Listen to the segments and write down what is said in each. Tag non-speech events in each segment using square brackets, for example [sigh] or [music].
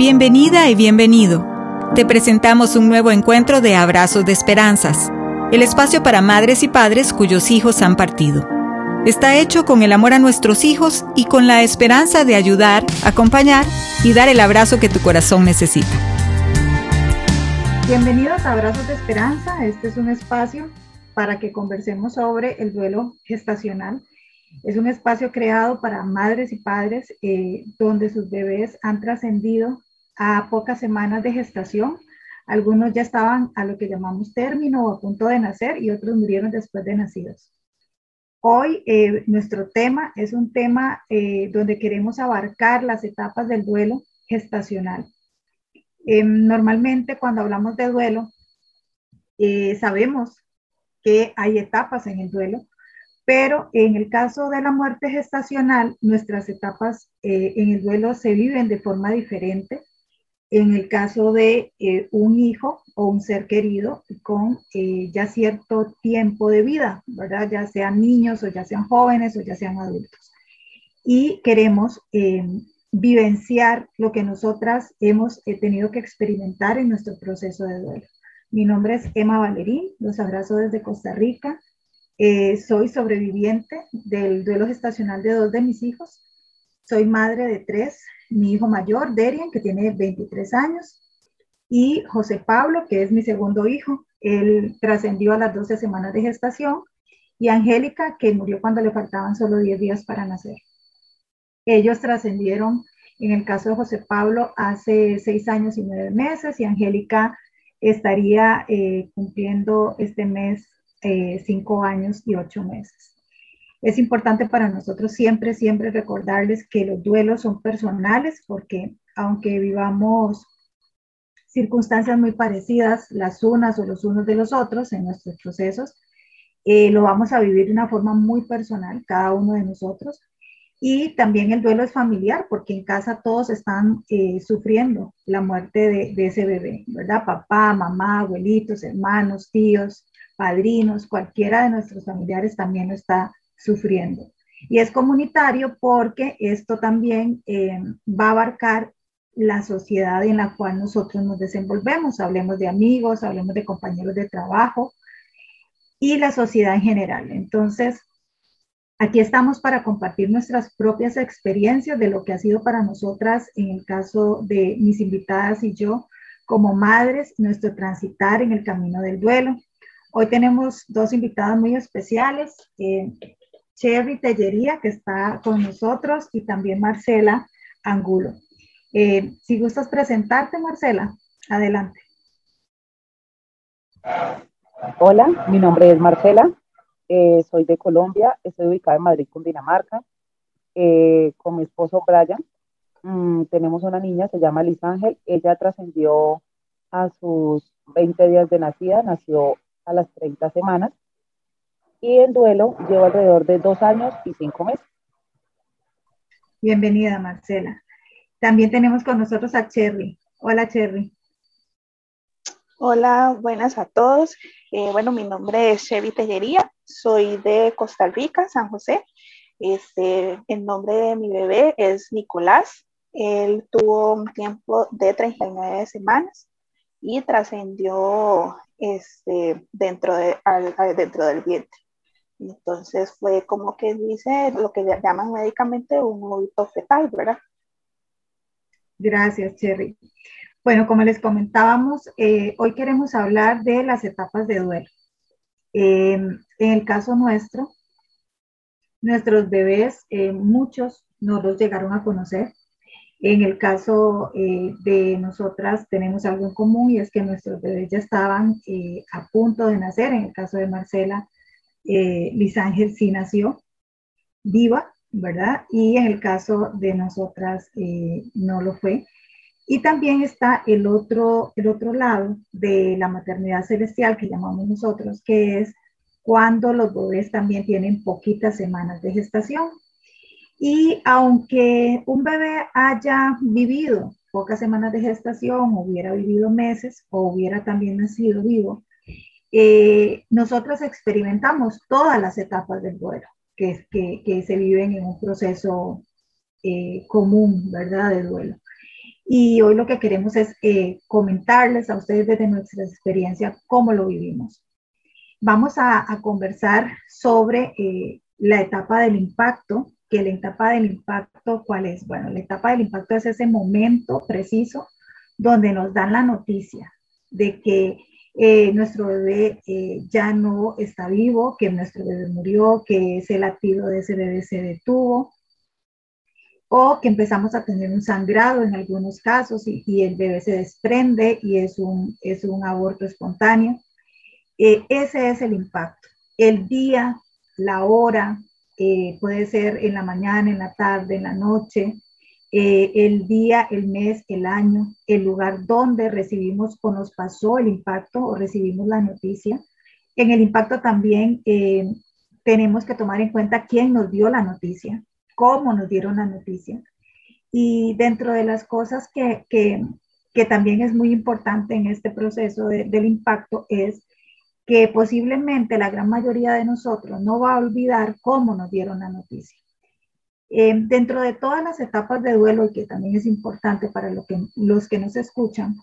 Bienvenida y bienvenido. Te presentamos un nuevo encuentro de Abrazos de Esperanzas, el espacio para madres y padres cuyos hijos han partido. Está hecho con el amor a nuestros hijos y con la esperanza de ayudar, acompañar y dar el abrazo que tu corazón necesita. Bienvenidos a Abrazos de Esperanza. Este es un espacio para que conversemos sobre el duelo gestacional. Es un espacio creado para madres y padres eh, donde sus bebés han trascendido a pocas semanas de gestación. Algunos ya estaban a lo que llamamos término o a punto de nacer y otros murieron después de nacidos. Hoy eh, nuestro tema es un tema eh, donde queremos abarcar las etapas del duelo gestacional. Eh, normalmente cuando hablamos de duelo, sabemos que hay etapas en el duelo, pero en el caso de la muerte gestacional, nuestras etapas en el duelo se viven de forma diferente en el caso de eh, un hijo o un ser querido con eh, ya cierto tiempo de vida, ¿verdad? Ya sean niños o ya sean jóvenes o ya sean adultos. Y queremos eh, vivenciar lo que nosotras hemos tenido que experimentar en nuestro proceso de duelo. Mi nombre es Emma Valerín, los abrazo desde Costa Rica. soy sobreviviente del duelo gestacional de dos de mis hijos. Soy madre de tres, mi hijo mayor, Derian, que tiene 23 años, y José Pablo, que es mi segundo hijo. Él trascendió a las 12 semanas de gestación, y Angélica, que murió cuando le faltaban solo 10 días para nacer. Ellos trascendieron, en el caso de José Pablo, hace 6 años y 9 meses, y Angélica estaría eh, cumpliendo este mes 5 eh, años y 8 meses. Es importante para nosotros siempre, siempre recordarles que los duelos son personales porque aunque vivamos circunstancias muy parecidas las unas o los unos de los otros en nuestros procesos, eh, lo vamos a vivir de una forma muy personal, cada uno de nosotros. Y también el duelo es familiar, porque en casa todos están eh, sufriendo la muerte de, ese bebé, ¿verdad? Papá, mamá, abuelitos, hermanos, tíos, padrinos, cualquiera de nuestros familiares también lo está sufriendo. Y es comunitario porque esto también eh, va a abarcar la sociedad en la cual nosotros nos desenvolvemos. Hablemos de amigos, hablemos de compañeros de trabajo y la sociedad en general. Entonces, aquí estamos para compartir nuestras propias experiencias de lo que ha sido para nosotras, en el caso de mis invitadas y yo, como madres, nuestro transitar en el camino del duelo. Hoy tenemos dos invitadas muy especiales. Eh, Cherry Tellería, que está con nosotros, y también Marcela Angulo. Eh, si gustas presentarte, Marcela, adelante. Hola, mi nombre es Marcela, eh, soy de Colombia, estoy ubicada en Madrid, Cundinamarca, eh, con mi esposo Brian. Mm, tenemos una niña, se llama Liz Ángel, ella trascendió a sus 20 días de nacida, nació a las 30 semanas y en duelo llevo alrededor de dos años y cinco meses. Bienvenida, Marcela. También tenemos con nosotros a Cherry. Hola, Cherry. Hola, buenas a todos. Eh, bueno, mi nombre es Chevy Tellería, soy de Costa Rica, San José. Este, el nombre de mi bebé es Nicolás. Él tuvo un tiempo de 39 semanas y trascendió este, dentro, de, dentro del vientre. Entonces fue como que dice lo que llaman médicamente un óbito fetal, ¿verdad? Gracias, Cherry. Bueno, como les comentábamos, eh, hoy queremos hablar de las etapas de duelo. Em, en el caso nuestro, nuestros bebés, eh, muchos no los llegaron a conocer. En el caso eh, de nosotras tenemos algo en común y es que nuestros bebés ya estaban a punto de nacer. En el caso de Marcela, eh, Liz Ángel sí nació viva, ¿verdad? Y en el caso de nosotras eh, no lo fue. Y también está el otro, el otro lado de la maternidad celestial que llamamos nosotros, que es cuando los bebés también tienen poquitas semanas de gestación. Y aunque un bebé haya vivido pocas semanas de gestación, hubiera vivido meses o hubiera también nacido vivo, eh, nosotros experimentamos todas las etapas del duelo que, que, que se viven en un proceso eh, común, ¿verdad?, de duelo. Y hoy lo que queremos es eh, comentarles a ustedes desde nuestra experiencia cómo lo vivimos. Vamos a, conversar sobre eh, la etapa del impacto, que la etapa del impacto, ¿cuál es? Bueno, la etapa del impacto es ese momento preciso donde nos dan la noticia de que eh, nuestro bebé eh, ya no está vivo, que nuestro bebé murió, que ese latido de ese bebé se detuvo, o que empezamos a tener un sangrado en algunos casos y, el bebé se desprende y es un, es un aborto espontáneo. Eh, ese es el impacto. El día, la hora, puede ser en la mañana, en la tarde, en la noche, eh, el día, el mes, el año, el lugar donde recibimos o nos pasó el impacto o recibimos la noticia. En el impacto también eh, tenemos que tomar en cuenta quién nos dio la noticia, cómo nos dieron la noticia. Y dentro de las cosas que, que, que también es muy importante en este proceso del impacto es que posiblemente la gran mayoría de nosotros no va a olvidar cómo nos dieron la noticia. Eh, dentro de todas las etapas de duelo, y que también es importante para lo que, los que nos escuchan,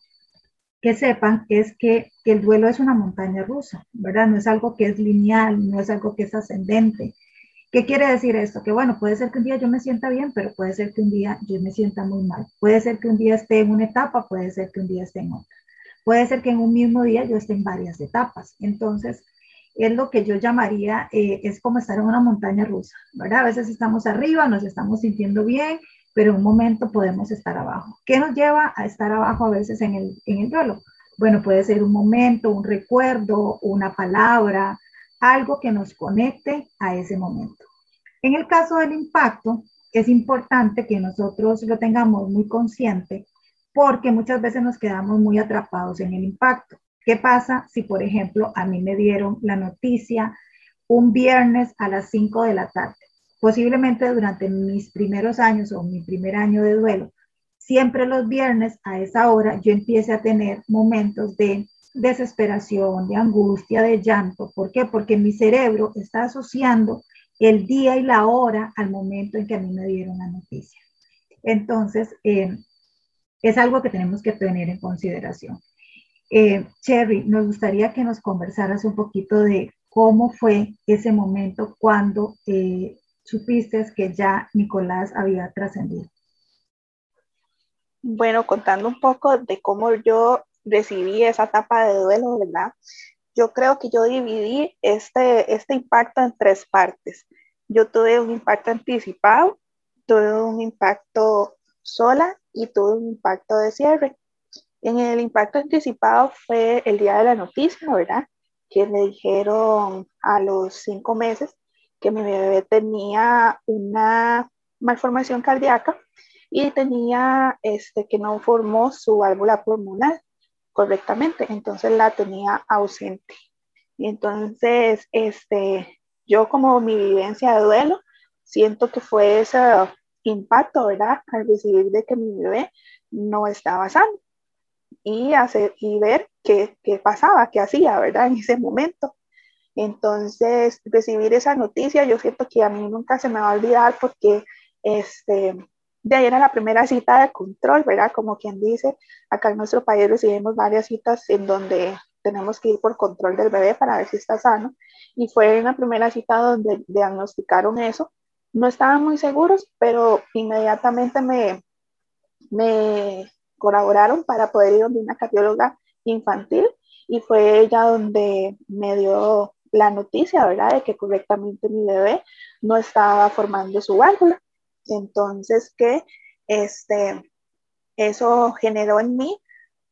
que sepan es que, que, el duelo es una montaña rusa, ¿verdad? No es algo que es lineal, no es algo que es ascendente. ¿Qué quiere decir esto? Que bueno, puede ser que un día yo me sienta bien, pero puede ser que un día yo me sienta muy mal. Puede ser que un día esté en una etapa, puede ser que un día esté en otra. Puede ser que en un mismo día yo esté en varias etapas. Entonces, es lo que yo llamaría, eh, es como estar en una montaña rusa, ¿verdad? A veces estamos arriba, nos estamos sintiendo bien, pero en un momento podemos estar abajo. ¿Qué nos lleva a estar abajo a veces en el, en el duelo? Bueno, puede ser un momento, un recuerdo, una palabra, algo que nos conecte a ese momento. En el caso del impacto, es importante que nosotros lo tengamos muy consciente porque muchas veces nos quedamos muy atrapados en el impacto. ¿Qué pasa si, por ejemplo, a mí me dieron la noticia un viernes a las 5 de la tarde? Posiblemente durante mis primeros años o mi primer año de duelo, siempre los viernes a esa hora yo empiece a tener momentos de desesperación, de angustia, de llanto. ¿Por qué? Porque mi cerebro está asociando el día y la hora al momento en que a mí me dieron la noticia. Entonces, eh, es algo que tenemos que tener en consideración. Eh, Cherry, nos gustaría que nos conversaras un poquito de cómo fue ese momento cuando eh, supiste que ya Nicolás había trascendido. Bueno, contando un poco de cómo yo recibí esa etapa de duelo, ¿verdad? Yo creo que yo dividí este, este impacto en tres partes. Yo tuve un impacto anticipado, tuve un impacto sola y tuve un impacto de cierre. En el impacto anticipado fue el día de la noticia, ¿verdad? Que me dijeron a los cinco meses que mi bebé tenía una malformación cardíaca y tenía este, que no formó su válvula pulmonar correctamente, entonces la tenía ausente. Y entonces, este, yo como mi vivencia de duelo, siento que fue ese impacto, ¿verdad? Al recibir de que mi bebé no estaba sano y, hacer, y ver qué, qué pasaba, qué hacía, ¿verdad? En ese momento. Entonces, recibir esa noticia, yo siento que a mí nunca se me va a olvidar porque este, de ahí era la primera cita de control, ¿verdad? Como quien dice, acá en nuestro país recibimos varias citas en donde tenemos que ir por control del bebé para ver si está sano. Y fue en la primera cita donde diagnosticaron eso. No estaban muy seguros, pero inmediatamente me, me colaboraron para poder ir donde una cardióloga infantil y fue ella donde me dio la noticia, ¿verdad?, de que correctamente mi bebé no estaba formando su válvula. Entonces, que este, eso generó en mí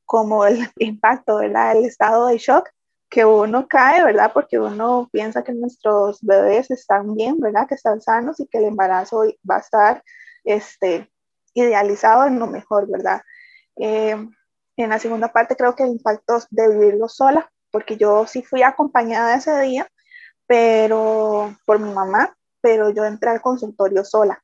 como el [laughs] impacto, ¿verdad?, el estado de shock que uno cae, ¿verdad? Porque uno piensa que nuestros bebés están bien, ¿verdad? Que están sanos y que el embarazo va a estar este, idealizado en lo mejor, ¿verdad? Eh, en la segunda parte creo que el impacto de vivirlo sola, porque yo sí fui acompañada ese día, pero por mi mamá, pero yo entré al consultorio sola.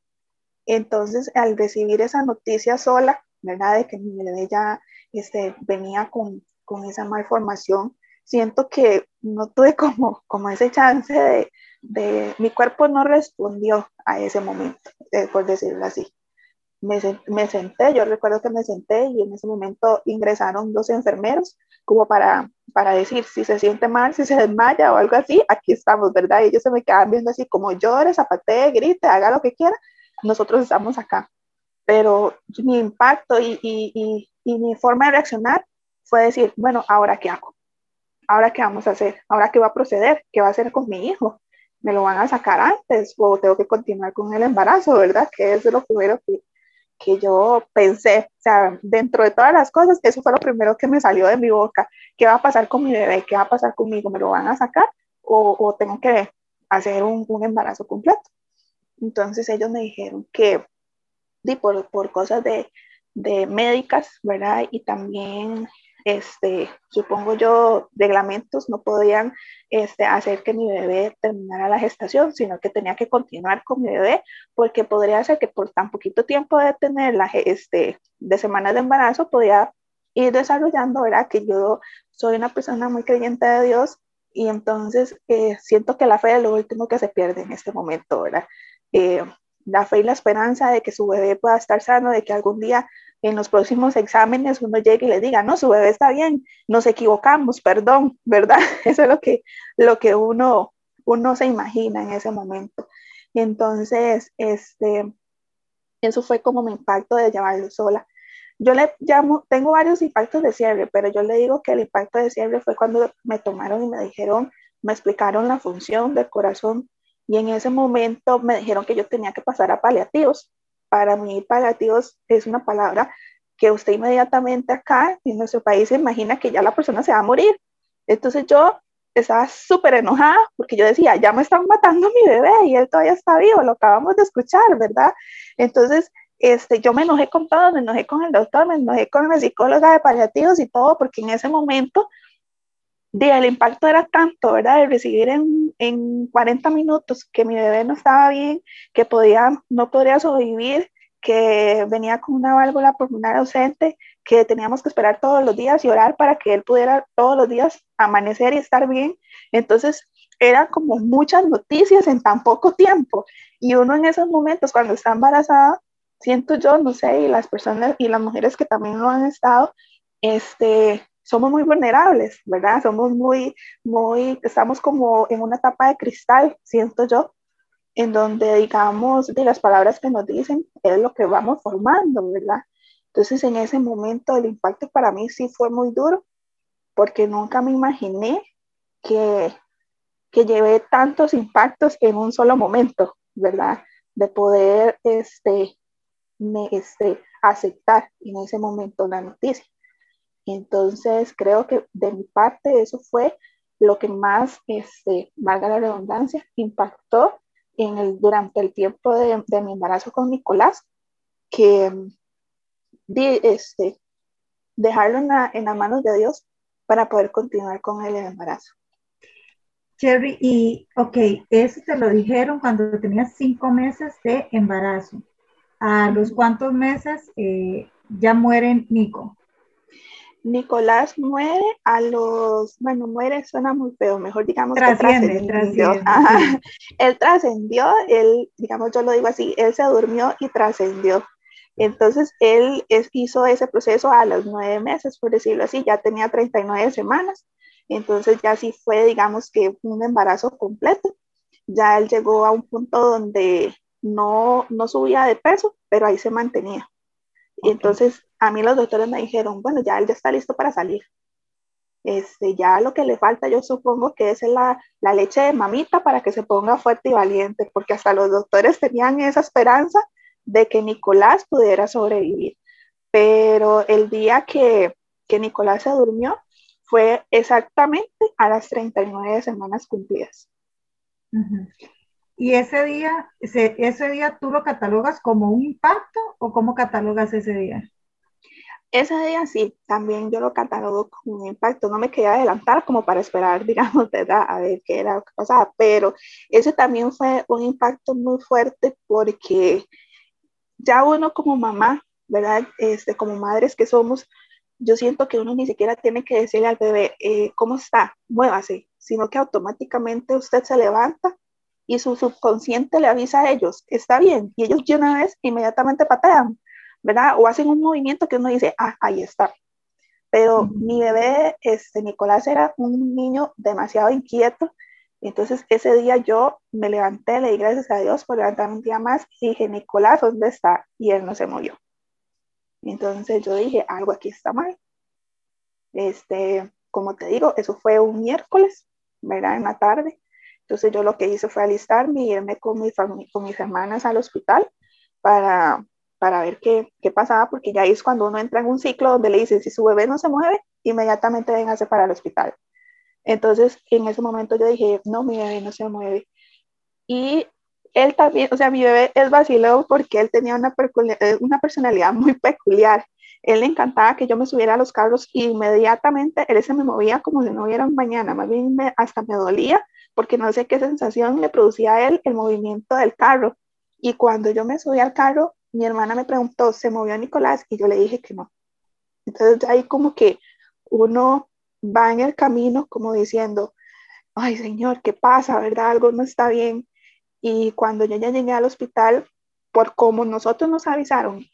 Entonces, al recibir esa noticia sola, ¿verdad? De que mi bebé ya este, venía con, con esa malformación, siento que no tuve como, como ese chance de, de, mi cuerpo no respondió a ese momento, eh, por decirlo así. Me, me, senté, yo recuerdo que me senté y en ese momento ingresaron dos enfermeros como para, para decir si se siente mal, si se desmaya o algo así, aquí estamos, ¿verdad? Y ellos se me quedaban viendo así como llore, zapatee, grite, haga lo que quiera, nosotros estamos acá. Pero mi impacto y, y, y, y mi forma de reaccionar fue decir, bueno, ¿ahora qué hago? ¿Ahora qué vamos a hacer? ¿Ahora qué va a proceder? ¿Qué va a hacer con mi hijo? ¿Me lo van a sacar antes o tengo que continuar con el embarazo, verdad? Que es lo primero que, que yo pensé, o sea, dentro de todas las cosas, eso fue lo primero que me salió de mi boca. ¿Qué va a pasar con mi bebé? ¿Qué va a pasar conmigo? ¿Me lo van a sacar o, o tengo que hacer un, un, embarazo completo? Entonces ellos me dijeron que di, por, por cosas de, de médicas, ¿verdad? Y también este, supongo yo, reglamentos no podían este, hacer que mi bebé terminara la gestación, sino que tenía que continuar con mi bebé, porque podría ser que por tan poquito tiempo de tener la, este, de semanas de embarazo, podía ir desarrollando, ¿verdad? Que yo soy una persona muy creyente de Dios y entonces eh, siento que la fe es lo último que se pierde en este momento, ¿verdad? Eh, la fe y la esperanza de que su bebé pueda estar sano, de que algún día en los próximos exámenes uno llegue y le diga, no, su bebé está bien, nos equivocamos, perdón, ¿verdad? [laughs] Eso es lo que, lo que uno, uno se imagina en ese momento. Entonces, este, eso fue como mi impacto de llevarlo sola. Yo le llamo, tengo varios impactos de cierre, pero yo le digo que el impacto de cierre fue cuando me tomaron y me dijeron, me explicaron la función del corazón y en ese momento me dijeron que yo tenía que pasar a paliativos para mí paliativos es una palabra que usted inmediatamente acá en nuestro país se imagina que ya la persona se va a morir. Entonces yo estaba súper enojada porque yo decía, ya me están matando a mi bebé y él todavía está vivo, lo acabamos de escuchar, ¿verdad? Entonces, este, yo me enojé con todo, me enojé con el doctor, me enojé con la psicóloga de paliativos y todo, porque en ese momento el impacto era tanto, ¿verdad? De recibir en, en 40 minutos que mi bebé no estaba bien, que podía, no podría sobrevivir, que venía con una válvula pulmonar ausente, que teníamos que esperar todos los días y orar para que él pudiera todos los días amanecer y estar bien. Entonces, eran como muchas noticias en tan poco tiempo. Y uno en esos momentos, cuando está embarazada, siento yo, no sé, y las personas y las mujeres que también lo han estado, este, somos muy vulnerables, ¿verdad? Somos muy, muy, estamos como en una etapa de cristal, siento yo, en donde, digamos, de las palabras que nos dicen es lo que vamos formando, ¿verdad? Entonces, en ese momento, el impacto para mí sí fue muy duro, porque nunca me imaginé que, que llevé tantos impactos en un solo momento, ¿verdad? De poder este, este, aceptar en ese momento la noticia. Entonces, creo que de mi parte eso fue lo que más, este, valga la redundancia, impactó en el, durante el tiempo de, de mi embarazo con Nicolás, que de, este, dejarlo en, la, en las manos de Dios para poder continuar con el embarazo. Cherry, y ok, eso te lo dijeron cuando tenías cinco meses de embarazo. ¿A los cuántos meses eh, ya muere Nico? Nicolás muere a los, bueno, muere suena muy feo, mejor digamos trasciende, que trascendió. [laughs] Él trascendió, él, digamos, yo lo digo así, él se durmió y trascendió. Entonces, él es, hizo ese proceso a los nueve meses, por decirlo así, ya tenía 39 semanas. Entonces, ya sí fue, digamos, que un embarazo completo. Ya él llegó a un punto donde no, no subía de peso, pero ahí se mantenía. Y entonces a mí los doctores me dijeron, bueno, ya él ya está listo para salir. Este, ya lo que le falta, yo supongo que es la, la leche de mamita para que se ponga fuerte y valiente, porque hasta los doctores tenían esa esperanza de que Nicolás pudiera sobrevivir. Pero el día que, que Nicolás se durmió fue exactamente a las 39 semanas cumplidas. Y ese día, ese, ese día tú lo catalogas como un impacto o cómo catalogas ese día? Ese día sí, también yo lo catalogo como un impacto. No me quería adelantar como para esperar, [laughs] digamos, ¿verdad? A ver qué era lo que pasaba, pero ese también fue un impacto muy fuerte porque ya uno como mamá, ¿verdad? Este, como madres que somos, yo siento que uno ni siquiera tiene que decirle al bebé, eh, ¿cómo está? Muévase, sino que automáticamente usted se levanta y su subconsciente le avisa a ellos, está bien, y ellos de una vez inmediatamente patean, ¿verdad? O hacen un movimiento que uno dice, ah, ahí está. Pero mi bebé, este, Nicolás, era un niño demasiado inquieto. Entonces ese día yo me levanté, le di gracias a Dios por levantarme un día más y dije, Nicolás, ¿dónde está? Y él no se movió. Entonces yo dije, algo aquí está mal. Este, como te digo, eso fue un miércoles, ¿verdad? En la tarde. Entonces yo lo que hice fue alistarme y irme con, mi con mis hermanas al hospital para, para ver qué, qué, pasaba, porque ya es cuando uno entra en un ciclo donde le dicen, si su bebé no se mueve, inmediatamente véngase para el hospital. Entonces, en ese momento yo dije, no, mi bebé no se mueve. Y él también, o sea, mi bebé es vacilón porque él tenía una, eh, una personalidad muy peculiar. Él le encantaba que yo me subiera a los carros y inmediatamente él se me movía como si no hubiera un mañana, más bien hasta me dolía porque no sé qué sensación le producía a él el movimiento del carro. Y cuando yo me subí al carro, mi hermana me preguntó, ¿se movió Nicolás? Y yo le dije que no. Entonces ahí como que uno va en el camino como diciendo, ay Señor, ¿qué pasa? ¿Verdad? Algo no está bien. Y cuando yo ya llegué al hospital, por como nosotros nos avisaron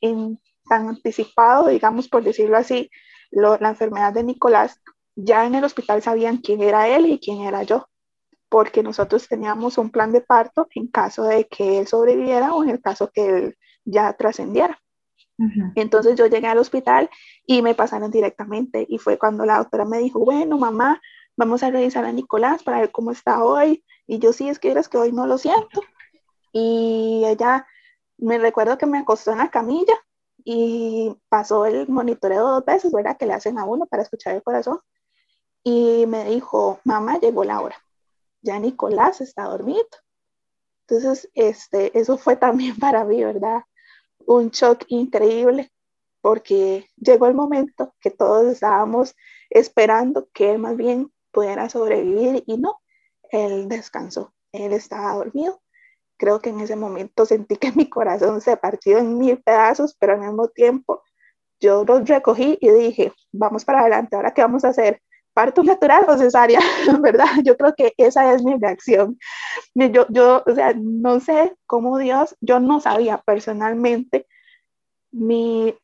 tan anticipado, digamos por decirlo así, la enfermedad de Nicolás, ya en el hospital sabían quién era él y quién era yo, porque nosotros teníamos un plan de parto en caso de que él sobreviviera o en el caso que él ya trascendiera. Entonces yo llegué al hospital y me pasaron directamente y fue cuando la doctora me dijo, bueno, mamá, vamos a revisar a Nicolás para ver cómo está hoy. Y yo sí, es que que hoy no lo siento. Y ella, me recuerdo que me acostó en la camilla y pasó el monitoreo dos veces, ¿verdad? Que le hacen a uno para escuchar el corazón. Y me dijo, mamá, llegó la hora. Ya Nicolás está dormido. Entonces, este, eso fue también [laughs] para mí, ¿verdad? Un shock increíble porque llegó el momento que todos estábamos esperando que él más bien pudiera sobrevivir y no, él descansó, él estaba dormido. Creo que en ese momento sentí que mi corazón se partió en mil pedazos, pero al mismo tiempo yo los recogí y dije, vamos para adelante, ahora qué vamos a hacer, parto natural o cesárea, [laughs] ¿verdad? Yo creo que esa es mi reacción. Yo, yo, o sea, no sé cómo Dios, yo no sabía personalmente mi,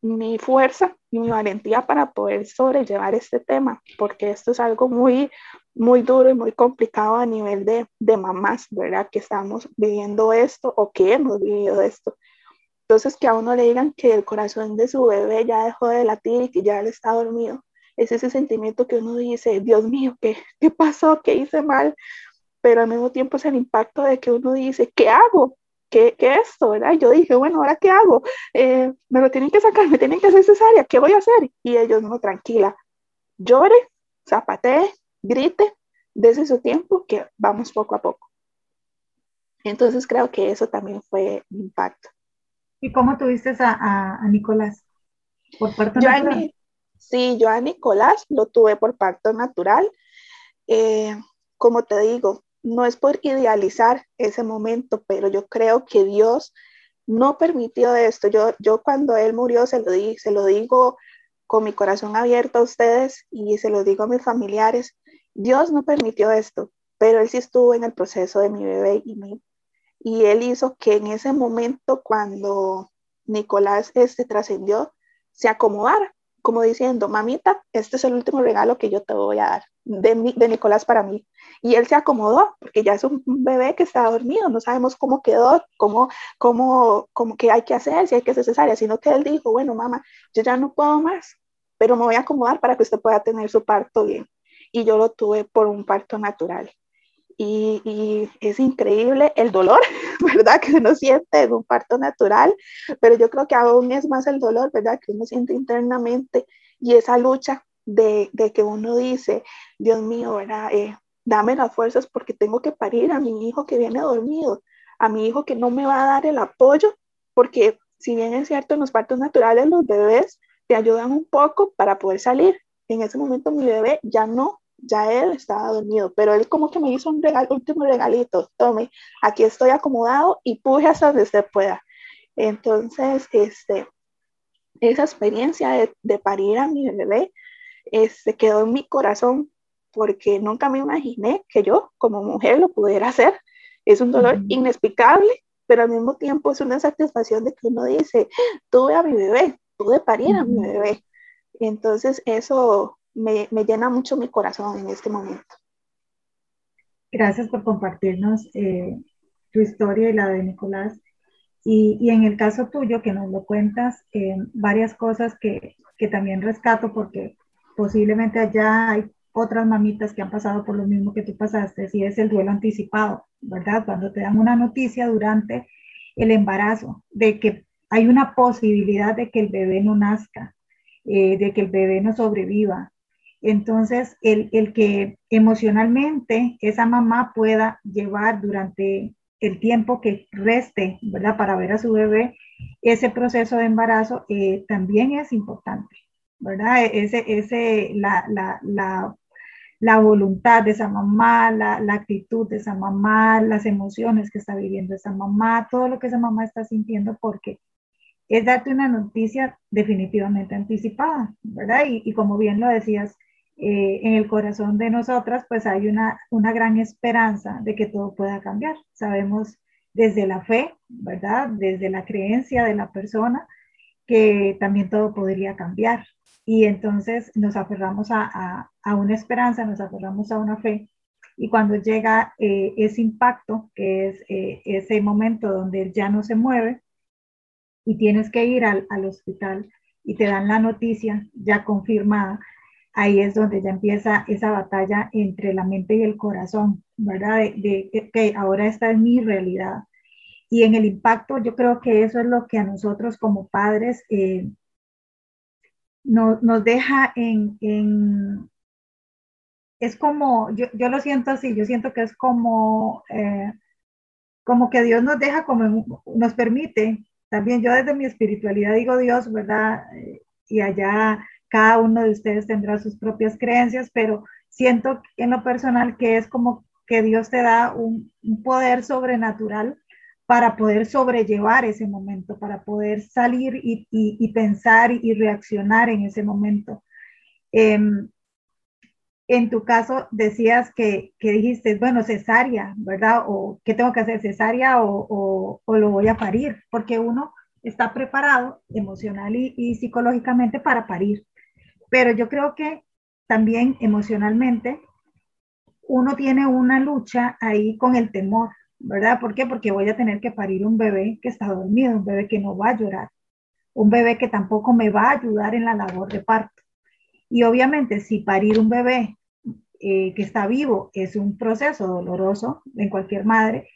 mi fuerza y mi valentía para poder sobrellevar este tema, porque esto es algo muy, muy duro y muy complicado a nivel de, de mamás, ¿verdad? Que estamos viviendo esto o que hemos vivido esto. Entonces, que a uno le digan que el corazón de su bebé ya dejó de latir y que ya él está dormido, es ese sentimiento que uno dice, Dios mío, ¿qué, qué pasó? ¿Qué hice mal? Pero al mismo tiempo es el impacto de que uno dice, ¿qué hago? ¿Qué, qué es esto? ¿verdad? yo dije, bueno, ¿ahora qué hago? Eh, me lo tienen que sacar, me tienen que hacer cesárea, ¿qué voy a hacer? Y ellos, no, tranquila, llore, zapatee, grite, desde su tiempo, que vamos poco a poco. Entonces creo que eso también fue un impacto. ¿Y cómo tuviste a, a, Nicolás? ¿Por parto natural? Sí, yo a Nicolás lo tuve por parto natural. Eh, como te digo, no es por idealizar ese momento, pero yo creo que Dios no permitió esto. Yo, yo cuando él murió se lo, di, se lo digo con mi corazón abierto a ustedes y se lo digo a mis familiares. Dios no permitió esto, pero Él sí estuvo en el proceso de mi bebé y, mi, y Él hizo que en ese momento cuando Nicolás este, trascendió, se acomodara, como diciendo, mamita, este es el último regalo que yo te voy a dar de, de Nicolás para mí. Y él se acomodó, porque ya es un bebé que está dormido, no sabemos cómo quedó, cómo, cómo, cómo qué hay que hacer, si hay que hacer cesárea, sino que él dijo, bueno, mamá, yo ya no puedo más, pero me voy a acomodar para que usted pueda tener su parto bien. Y yo lo tuve por un parto natural. Y, es increíble el dolor, [laughs] ¿verdad? Que uno siente en un parto natural, pero yo creo que aún es más el dolor, ¿verdad? Que uno siente internamente y esa lucha de, de que uno dice, Dios mío, ¿verdad? Eh, dame las fuerzas porque tengo que parir a mi hijo que viene dormido, a mi hijo que no me va a dar el apoyo, porque si bien es cierto, en los partos naturales los bebés te ayudan un poco para poder salir. En ese momento mi bebé ya no, ya él estaba dormido, pero él como que me hizo un regalo, último regalito, tome, aquí estoy acomodado y puje hasta donde usted pueda. Entonces, este, esa experiencia de, de parir a mi bebé este, quedó en mi corazón porque nunca me imaginé que yo como mujer lo pudiera hacer. Es un dolor inexplicable, pero al mismo tiempo es una satisfacción de que uno dice, tuve a mi bebé, pude parir a mi bebé. Entonces eso me, me llena mucho mi corazón en este momento. Gracias por compartirnos eh, tu historia y la de Nicolás. Y, y, en el caso tuyo, que nos lo cuentas, eh, varias cosas que, que, también rescato porque posiblemente allá hay otras mamitas que han pasado por lo mismo que tú pasaste, si es el duelo anticipado, ¿verdad? Cuando te dan una noticia durante el embarazo de que hay una posibilidad de que el bebé no nazca, eh, de que el bebé no sobreviva. Entonces, el, el que emocionalmente esa mamá pueda llevar durante el tiempo que reste, ¿verdad? Para ver a su bebé, ese proceso de embarazo eh, también es importante, ¿verdad? Ese, ese, la, la, la, la voluntad de esa mamá, la, la, actitud de esa mamá, las emociones que está viviendo esa mamá, todo lo que esa mamá está sintiendo, porque es darte una noticia definitivamente anticipada, ¿verdad? Y como bien lo decías, eh, en el corazón de nosotras, pues hay una, una gran esperanza de que todo pueda cambiar. Sabemos desde la fe, ¿verdad? Desde la creencia de la persona, que también todo podría cambiar. Y entonces nos aferramos a, a, una esperanza, nos aferramos a una fe. Y cuando llega eh, ese impacto, que es eh, ese momento donde ya no se mueve y tienes que ir al, al hospital y te dan la noticia ya confirmada, ahí es donde ya empieza esa batalla entre la mente y el corazón, ¿verdad? De, que ahora esta es mi realidad. Y en el impacto, yo creo que eso es lo que a nosotros como padres eh, nos deja en, es como, yo, yo, lo siento así, yo siento que es como, eh, como que Dios nos deja, como nos permite, también yo desde mi espiritualidad digo Dios, ¿verdad? Eh, y allá cada uno de ustedes tendrá sus propias creencias, pero siento en lo personal que es como que Dios te da un, poder sobrenatural para poder sobrellevar ese momento, para poder salir y, pensar y reaccionar en ese momento. Em, en tu caso decías que, dijiste, bueno, cesárea, ¿verdad? O qué tengo que hacer, cesárea o, lo voy a parir, porque uno está preparado emocional y, psicológicamente para parir. Pero yo creo que también emocionalmente uno tiene una lucha ahí con el temor, ¿verdad? ¿Por qué? Porque voy a tener que parir un bebé que está dormido, un bebé que no va a llorar, un bebé que tampoco me va a ayudar en la labor de parto. Y obviamente si parir un bebé eh, que está vivo es un proceso doloroso en cualquier madre,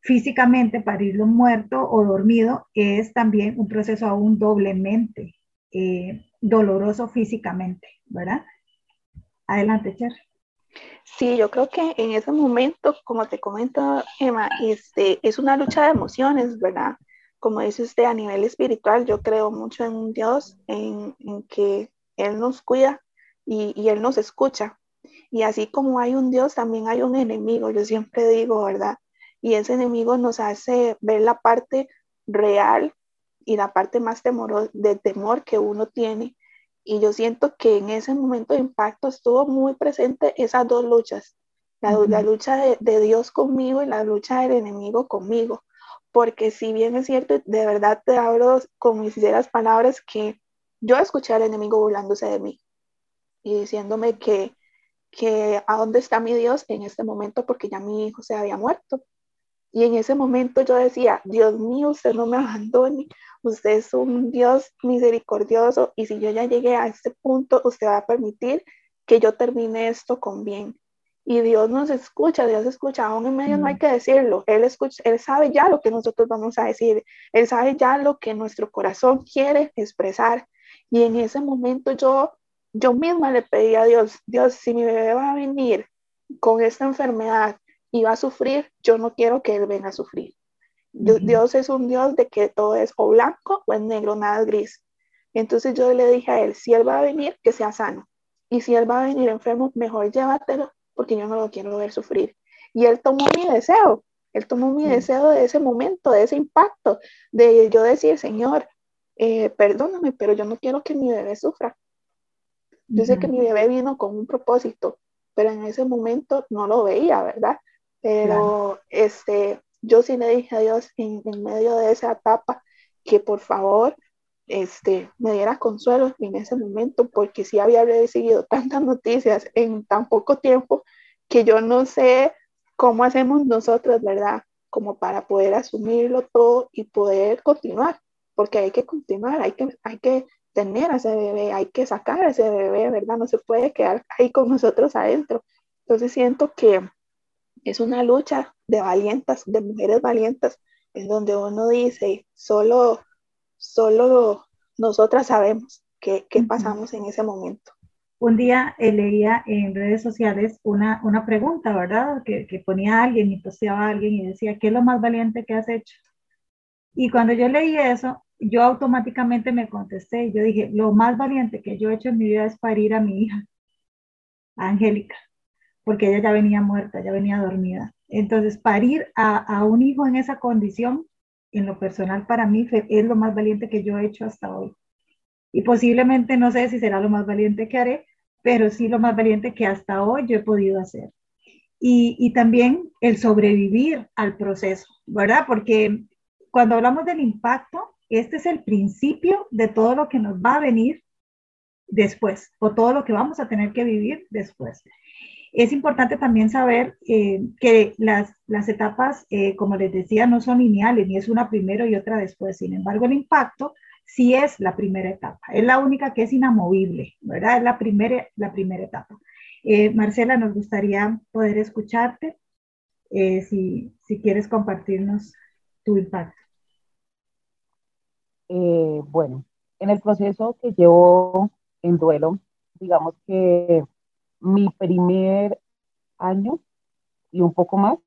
físicamente parirlo muerto o dormido es también un proceso aún doblemente eh, doloroso físicamente, ¿verdad? Adelante, Cher. Sí, yo creo que en ese momento, como te comento, Emma, este, es una lucha de emociones, ¿verdad? Como dice usted, a nivel espiritual, yo creo mucho en un Dios, en, que Él nos cuida y, y, Él nos escucha. Y así como hay un Dios, también hay un enemigo, yo siempre digo, ¿verdad? Y ese enemigo nos hace ver la parte real y la parte más temor, de temor que uno tiene. Y yo siento que en ese momento de impacto estuvo muy presente esas dos luchas, la, la lucha de, de, Dios conmigo y la lucha del enemigo conmigo. Porque si bien es cierto, de verdad te hablo con mis sinceras palabras que yo escuché al enemigo burlándose de mí y diciéndome que, que a dónde está mi Dios en este momento porque ya mi hijo se había muerto. Y en ese momento yo decía, Dios mío, usted no me abandone, usted es un Dios misericordioso y si yo ya llegué a este punto, usted va a permitir que yo termine esto con bien. Y Dios nos escucha, Dios escucha, aún en medio no hay mm. que decirlo, Él, escucha, Él sabe ya lo que nosotros vamos a decir, Él sabe ya lo que nuestro corazón quiere expresar. Y en ese momento yo, yo misma le pedí a Dios, Dios, si mi bebé va a venir con esta enfermedad, y va a sufrir, yo no quiero que él venga a sufrir. Dios es un Dios de que todo es o blanco o es negro, nada es gris. Entonces yo le dije a él, si él va a venir, que sea sano. Y si él va a venir enfermo, mejor llévatelo porque yo no lo quiero ver sufrir. Y él tomó mi deseo, él tomó mi deseo de ese momento, de ese impacto, de yo decir, Señor, eh, perdóname, pero yo no quiero que mi bebé sufra. Yo sé que mi bebé vino con un propósito, pero en ese momento no lo veía, ¿verdad? Pero este, yo sí le dije a Dios en, medio de esa etapa que por favor este, me diera consuelo en ese momento, porque sí había recibido tantas noticias en tan poco tiempo que yo no sé cómo hacemos nosotros, ¿verdad? Como para poder asumirlo todo y poder continuar, porque hay que continuar, hay que, hay que tener a ese bebé, hay que sacar a ese bebé, ¿verdad? No se puede quedar ahí con nosotros adentro. Entonces siento que es una lucha de valientas, de mujeres valientas, en donde uno dice, solo, solo nosotras sabemos qué, qué pasamos en ese momento. Un día eh, leía en redes sociales una, una pregunta, ¿verdad? Que, que ponía alguien y posteaba a alguien y decía, ¿qué es lo más valiente que has hecho? Y cuando yo leí eso, yo automáticamente me contesté yo dije, lo más valiente que yo he hecho en mi vida es parir a mi hija, Angélica, porque ella ya venía muerta, ya venía dormida. Entonces, parir a, un hijo en esa condición, en lo personal para mí, es lo más valiente que yo he hecho hasta hoy. Y posiblemente no sé si será lo más valiente que haré, pero sí lo más valiente que hasta hoy yo he podido hacer. Y, y también el sobrevivir al proceso, ¿verdad? Porque cuando hablamos del impacto, este es el principio de todo lo que nos va a venir después o todo lo que vamos a tener que vivir después. Es importante también saber eh, que las, las etapas, eh, como les decía, no son lineales, ni es una primero y otra después. Sin embargo, el impacto sí es la primera etapa, es la única que es inamovible, ¿verdad? Es la primera, la primera etapa. Eh, Marcela, nos gustaría poder escucharte si, si quieres compartirnos tu impacto. Eh, bueno, en el proceso que llevo en duelo, digamos que mi primer año y un poco más,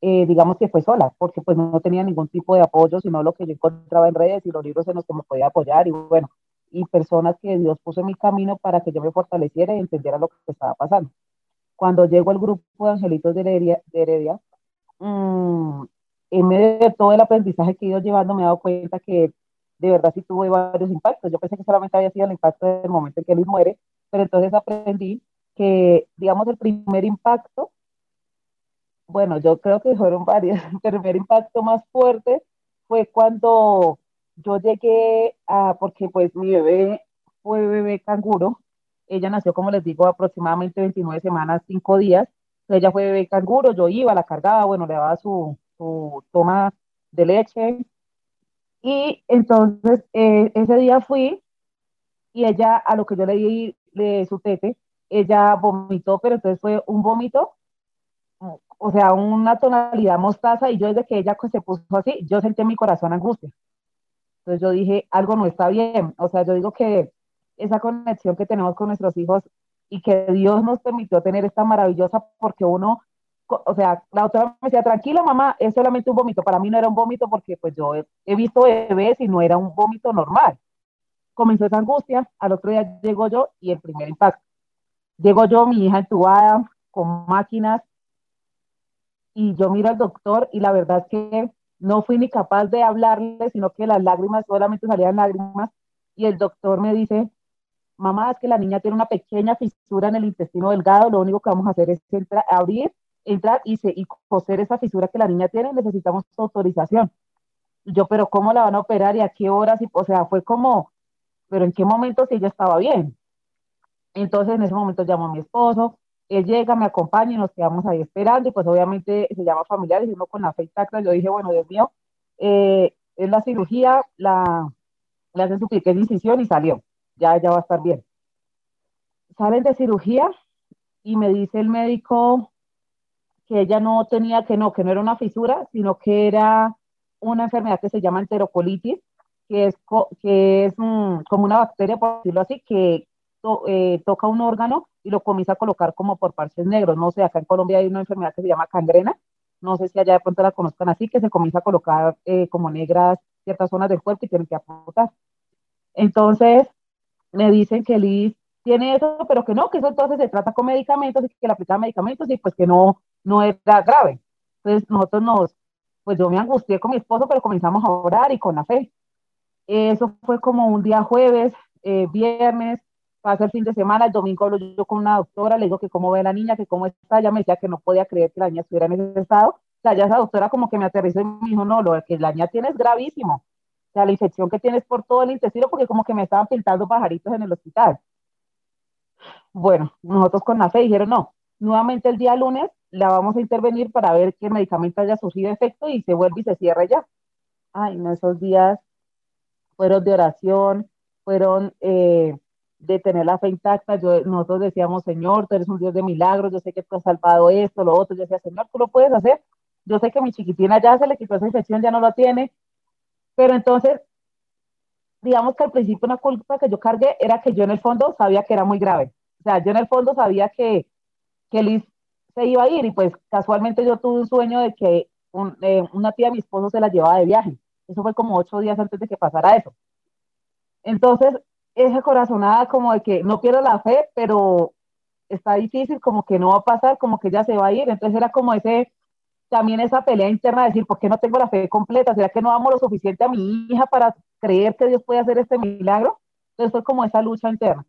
eh, digamos que fue sola, porque pues no tenía ningún tipo de apoyo, sino lo que yo encontraba en redes y los libros en los que me podía apoyar y bueno, y personas que Dios puso en mi camino para que yo me fortaleciera y entendiera lo que estaba pasando. Cuando llego al grupo de Angelitos de Heredia, de Heredia mmm, en medio de todo el aprendizaje que he ido llevando, me he dado cuenta que de verdad sí tuve varios impactos. Yo pensé que solamente había sido el impacto del momento en que Luis muere, pero entonces aprendí que, digamos, el primer impacto, bueno, yo creo que fueron varios, [laughs] el primer impacto más fuerte fue cuando yo llegué a, porque pues mi bebé fue bebé canguro, ella nació, como les digo, aproximadamente 29 semanas, 5 días, ella fue bebé canguro, yo iba, la cargaba, bueno, le daba su, su toma de leche, y entonces eh, ese día fui y ella, a lo que yo le di de su tete, ella vomitó, pero entonces fue un vómito, o sea, una tonalidad mostaza, y yo desde que ella pues, se puso así, yo sentí en mi corazón angustia. Entonces yo dije, algo no está bien. O sea, yo digo que esa conexión que tenemos con nuestros hijos y que Dios nos permitió tener esta maravillosa, porque uno o sea, la otra me decía, tranquila mamá, es solamente un vómito. Para mí no era un vómito porque pues yo he, visto bebés y no era un vómito normal. Comenzó esa angustia, al otro día llego yo y el primer impacto. Llego yo, mi hija entubada, con máquinas, y yo miro al doctor y la verdad es que no fui ni capaz de hablarle, sino que las lágrimas, solamente salían lágrimas, y el doctor me dice, mamá, es que la niña tiene una pequeña fisura en el intestino delgado, lo único que vamos a hacer es entrar, abrir entrar y, se, y coser esa fisura que la niña tiene, necesitamos autorización. yo, pero ¿cómo la van a operar y a qué horas? Y, o sea, fue como, pero ¿en qué momento si ella estaba bien? Entonces en ese momento llamo a mi esposo, él llega, me acompaña y nos quedamos ahí esperando y pues obviamente se llama familiar y uno con la fe intacta, yo dije, bueno, Dios mío, eh, es la cirugía, la, le hacen su pique de incisión y salió, ya, ya va a estar bien. Salen de cirugía y me dice el médico, que ella no tenía, que no, que no era una fisura, sino que era una enfermedad que se llama enterocolitis, que es, que es como una bacteria, por decirlo así, que eh, toca un órgano y lo comienza a colocar como por parches negros. No sé, acá en Colombia hay una enfermedad que se llama cangrena, no sé si allá de pronto la conozcan así, que se comienza a colocar eh, como negras ciertas zonas del cuerpo y tienen que apuntar. Entonces, me dicen que Liz tiene eso, pero que no, que eso entonces se trata con medicamentos y que le aplican medicamentos y pues que no, no era grave. Entonces nosotros nos, pues yo me angustié con mi esposo, pero comenzamos a orar y con la fe. Eso fue como un día jueves, eh, viernes, pasa el fin de semana, el domingo hablo yo con una doctora, le digo que cómo ve la niña, que cómo está, ella me decía que no podía creer que la niña estuviera en ese estado, O sea, ya esa doctora como que me aterrizó y me dijo, no, lo que la niña tiene es gravísimo. O sea, la infección que tienes por todo el intestino, porque como que me estaban pintando pajaritos en el hospital. Bueno, nosotros con la fe dijeron, no, nuevamente el día lunes la vamos a intervenir para ver que el medicamento haya surgido efecto y se vuelve y se cierra ya. Ay, no, esos días fueron de oración, fueron eh, de tener la fe intacta. Yo, nosotros decíamos, Señor, tú eres un Dios de milagros, yo sé que tú has salvado esto, lo otro. Yo decía, Señor, tú lo puedes hacer. Yo sé que mi chiquitina ya se le quitó esa infección, ya no la tiene. Pero entonces, digamos que al principio una culpa que yo cargué era que yo en el fondo sabía que era muy grave. O sea, yo en el fondo sabía que, que Liz se iba a ir y pues casualmente yo tuve un sueño de que eh, una tía de mi esposo se la llevaba de viaje. Eso fue como ocho días antes de que pasara eso. Entonces, esa corazonada como de que no pierdo la fe, pero está difícil, como que no va a pasar, como que ya se va a ir. Entonces era como ese, también esa pelea interna de decir, ¿por qué no tengo la fe completa? ¿Será que no amo lo suficiente a mi hija para creer que Dios puede hacer este milagro? Entonces fue como esa lucha interna.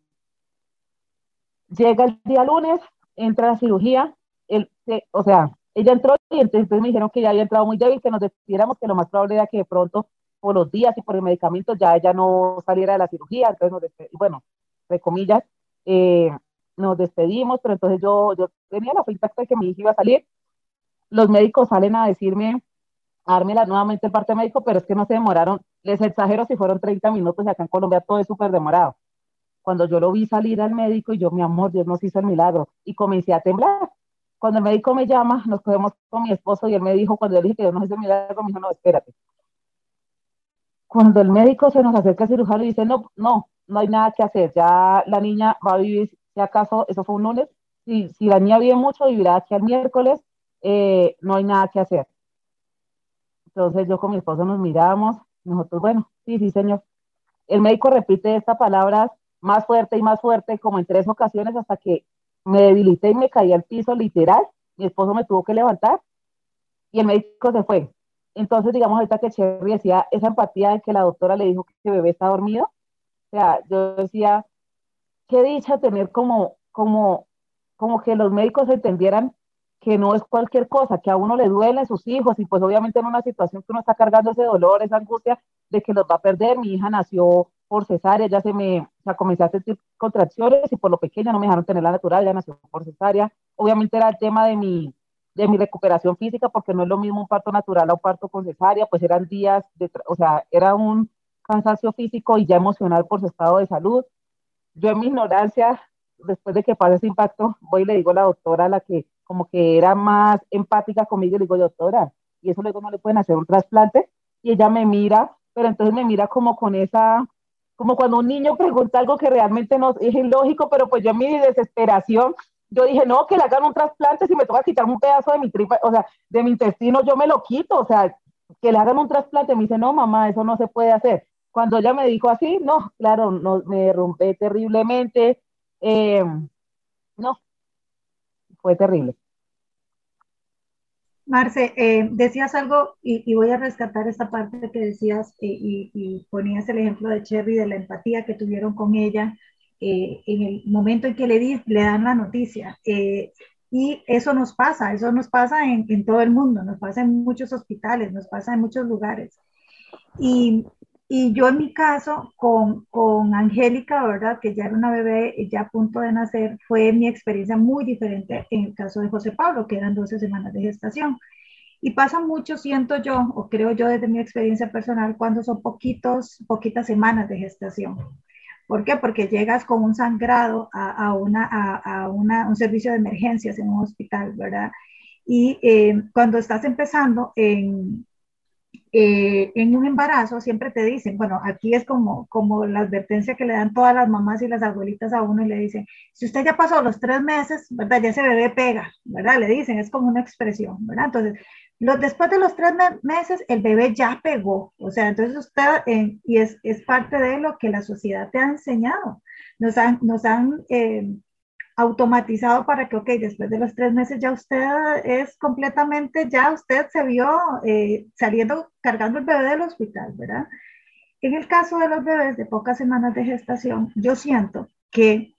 Llega el día lunes, entra la cirugía, él, o sea, ella entró y entonces me dijeron que ya había entrado muy débil, que nos despidiéramos, que lo más probable era que de pronto por los días y por el medicamento ya ella no saliera de la cirugía, entonces nos despedimos, bueno, de comillas, eh, nos despedimos, pero entonces yo, yo tenía la fecha de que mi hija iba a salir, los médicos salen a decirme, a dármela nuevamente el parte médico, pero es que no se demoraron, les exagero si fueron 30 minutos y acá en Colombia todo es súper demorado. Cuando yo lo vi salir al médico y yo, mi amor, Dios nos hizo el milagro, y comencé a temblar. Cuando el médico me llama, nos cogemos con mi esposo y él me dijo, cuando yo dije que Dios nos hizo el milagro, me dijo, no, espérate, cuando el médico se nos acerca al cirujano y dice, no, no, no hay nada que hacer, ya la niña va a vivir, si acaso, eso fue un lunes, si, si la niña vive mucho, vivirá aquí al miércoles, eh, no hay nada que hacer. Entonces yo con mi esposo nos miramos, nosotros, bueno, sí, sí, señor. El médico repite esta palabra más fuerte y más fuerte, como en tres ocasiones, hasta que me debilité y me caí al piso, literal. Mi esposo me tuvo que levantar y el médico se fue. Entonces, digamos, ahorita que Cherry decía esa empatía de que la doctora le dijo que el bebé está dormido, o sea, yo decía, qué dicha tener como, como, como que los médicos entendieran que no es cualquier cosa, que a uno le duelen sus hijos y pues obviamente en una situación que uno está cargando ese dolor, esa angustia de que los va a perder. Mi hija nació por cesárea, ya se me, o sea, comencé a sentir contracciones y por lo pequeña no me dejaron tener la natural, ya nació por cesárea. Obviamente era el tema de mi, de mi recuperación física, porque no es lo mismo un parto natural a un parto con cesárea, pues eran días, de, o sea, era un cansancio físico y ya emocional por su estado de salud. Yo en mi ignorancia, después de que pase ese impacto, voy y le digo a la doctora, la que como que era más empática conmigo, le digo, doctora, y eso luego no le pueden hacer un trasplante, y ella me mira, pero entonces me mira como con esa, como cuando un niño pregunta algo que realmente no es ilógico, pero pues yo en mi desesperación yo dije, no, que le hagan un trasplante, si me toca quitar un pedazo de mi tripa, o sea, de mi intestino, yo me lo quito, o sea, que le hagan un trasplante. Me dice, no, mamá, eso no se puede hacer. Cuando ella me dijo así, no, claro, no, me rompé terriblemente. Eh, no, fue terrible. Marce, eh, decías algo y, voy a rescatar esta parte que decías eh, y, y, ponías el ejemplo de Cherry, de la empatía que tuvieron con ella eh, en el momento en que le, di, le dan la noticia. Eh, y eso nos pasa, eso nos pasa en, en, todo el mundo, nos pasa en muchos hospitales, nos pasa en muchos lugares. Y, y yo en mi caso, con, con Angélica, ¿verdad? Que ya era una bebé ya a punto de nacer, fue mi experiencia muy diferente en el caso de José Pablo, que eran 12 semanas de gestación. Y pasa mucho, siento yo, o creo yo desde mi experiencia personal, cuando son poquitos, poquitas semanas de gestación. ¿Por qué? Porque llegas con un sangrado a, una, a, un servicio de emergencias en un hospital, ¿verdad? Y eh, cuando estás empezando en, eh, en un embarazo, siempre te dicen, bueno, aquí es como, como la advertencia que le dan todas las mamás y las abuelitas a uno y le dicen, si usted ya pasó los tres meses, ¿verdad? Ya ese bebé pega, ¿verdad? Le dicen, es como una expresión, ¿verdad? Entonces, después de los tres meses, el bebé ya pegó. O sea, entonces usted, eh, y es, es, parte de lo que la sociedad te ha enseñado. Nos han, nos han eh, automatizado para que, ok, después de los tres meses ya usted es completamente, ya usted se vio eh, saliendo, cargando el bebé del hospital, ¿verdad? En el caso de los bebés de pocas semanas de gestación, yo siento que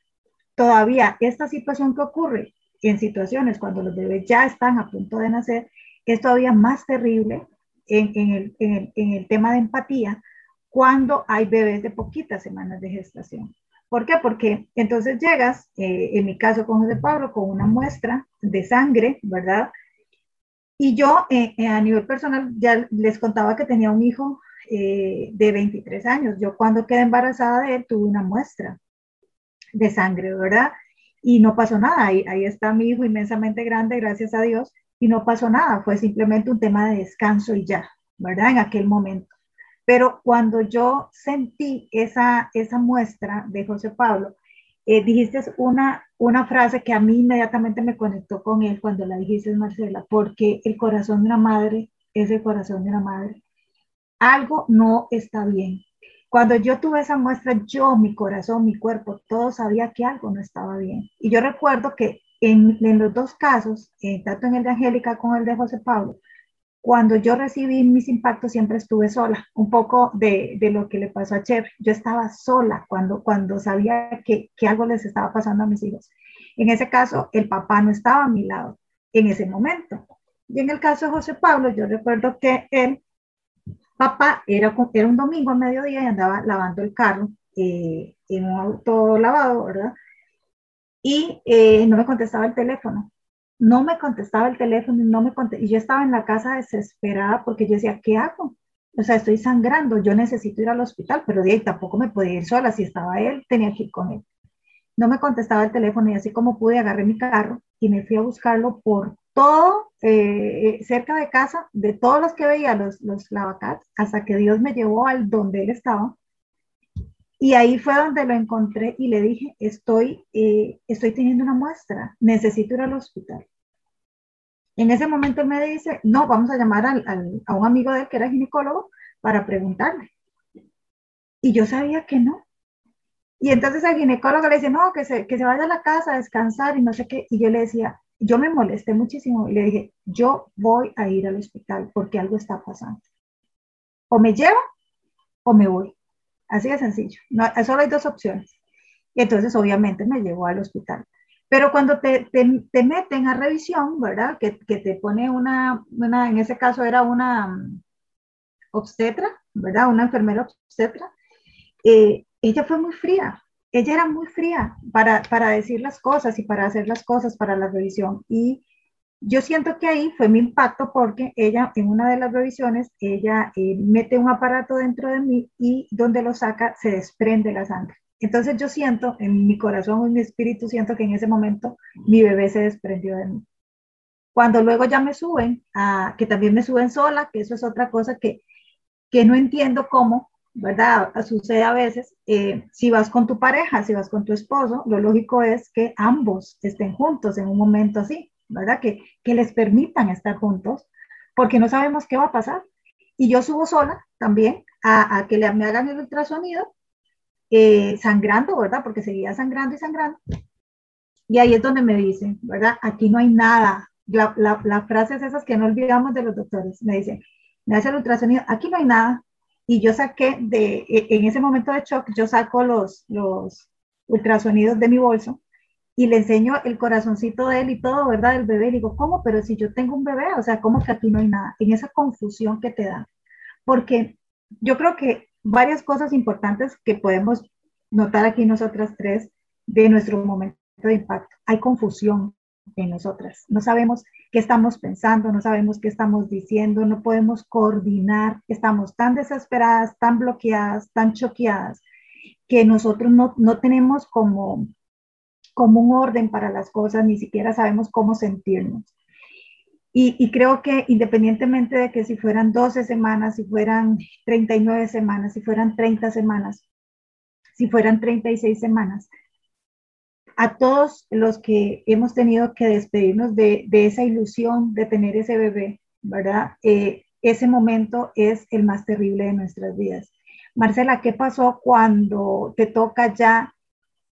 todavía esta situación que ocurre en situaciones cuando los bebés ya están a punto de nacer, es todavía más terrible en, el, tema de empatía cuando hay bebés de poquitas semanas de gestación. ¿Por qué? Porque entonces llegas, eh, en mi caso con José Pablo, con una muestra de sangre, ¿verdad? Y yo eh, eh, a nivel personal ya les contaba que tenía un hijo de 23 años. Yo cuando quedé embarazada de él tuve una muestra de sangre, ¿verdad? Y no pasó nada. Ahí, ahí está mi hijo inmensamente grande, gracias a Dios y no pasó nada, fue simplemente un tema de descanso y ya, ¿verdad? En aquel momento. Pero cuando yo sentí esa, esa muestra de José Pablo, eh, dijiste una, una frase que a mí inmediatamente me conectó con él cuando la dijiste, Marcela, porque el corazón de una madre es el corazón de una madre. Algo no está bien. Cuando yo tuve esa muestra, yo, mi corazón, mi cuerpo, todo sabía que algo no estaba bien. Y yo recuerdo que en, los dos casos, eh, tanto en el de Angélica como el de José Pablo, cuando yo recibí mis impactos siempre estuve sola, un poco de, de lo que le pasó a Chef. Yo estaba sola cuando, cuando sabía que, que, algo les estaba pasando a mis hijos. En ese caso, el papá no estaba a mi lado en ese momento. Y en el caso de José Pablo, yo recuerdo que él, papá, era, era un domingo a mediodía y andaba lavando el carro eh, en un auto lavado, ¿verdad? Y eh, no me contestaba el teléfono. No me contestaba el teléfono no me y yo estaba en la casa desesperada porque yo decía, ¿qué hago? O sea, estoy sangrando, yo necesito ir al hospital, pero de ahí tampoco me podía ir sola. Si estaba él, tenía que ir con él. No me contestaba el teléfono y así como pude, agarré mi carro y me fui a buscarlo por todo, eh, eh, cerca de casa, de todos los que veía, los, los lavacats, hasta que Dios me llevó al donde él estaba y ahí fue donde lo encontré y le dije, estoy, eh, estoy teniendo una muestra, necesito ir al hospital. En ese momento me dice, no, vamos a llamar al, a un amigo de él que era ginecólogo para preguntarle. Y yo sabía que no. Y entonces el ginecólogo le dice, no, que se, que se vaya a la casa a descansar y no sé qué. Y yo le decía, yo me molesté muchísimo y le dije, yo voy a ir al hospital porque algo está pasando. O me llevo o me voy. Así de sencillo. No, solo hay dos opciones. Y entonces, obviamente, me llevó al hospital. Pero cuando te, te, meten a revisión, ¿verdad? Que, que, te pone una, una, en ese caso era una um, obstetra, ¿verdad? Una enfermera obstetra. Eh, ella fue muy fría. Ella era muy fría para, para decir las cosas y para hacer las cosas para la revisión. Y yo siento que ahí fue mi impacto porque ella en una de las revisiones, ella eh, mete un aparato dentro de mí y donde lo saca se desprende la sangre. Entonces yo siento en mi corazón, en mi espíritu, siento que en ese momento mi bebé se desprendió de mí. Cuando luego ya me suben, a, que también me suben sola, que eso es otra cosa que, que no entiendo cómo, ¿verdad? Sucede a veces, eh, si vas con tu pareja, si vas con tu esposo, lo lógico es que ambos estén juntos en un momento así. ¿Verdad? Que, que les permitan estar juntos, porque no sabemos qué va a pasar. Y yo subo sola también a, a que le, me hagan el ultrasonido, eh, sangrando, ¿verdad? Porque seguía sangrando y sangrando. Y ahí es donde me dicen, ¿verdad? Aquí no hay nada. La, la, la frase es esas que no olvidamos de los doctores. Me dicen, me hace el ultrasonido, aquí no hay nada. Y yo saqué de, e, en ese momento de shock, yo saco los, los ultrasonidos de mi bolso y le enseño el corazoncito de él y todo, ¿verdad? El bebé. Y digo, ¿cómo? Pero si yo tengo un bebé, o sea, ¿cómo que aquí no hay nada? En esa confusión que te da. Porque yo creo que varias cosas importantes que podemos notar aquí nosotras tres de nuestro momento de impacto. Hay confusión en nosotras. No sabemos qué estamos pensando, no sabemos qué estamos diciendo, no podemos coordinar. Estamos tan desesperadas, tan bloqueadas, tan choqueadas, que nosotros no, no tenemos como como un orden para las cosas, ni siquiera sabemos cómo sentirnos. Y, creo que independientemente de que si fueran 12 semanas, si fueran 39 semanas, si fueran 30 semanas, si fueran 36 semanas, a todos los que hemos tenido que despedirnos de, esa ilusión de tener ese bebé, ¿verdad? Eh, ese momento es el más terrible de nuestras vidas. Marcela, ¿qué pasó cuando te toca ya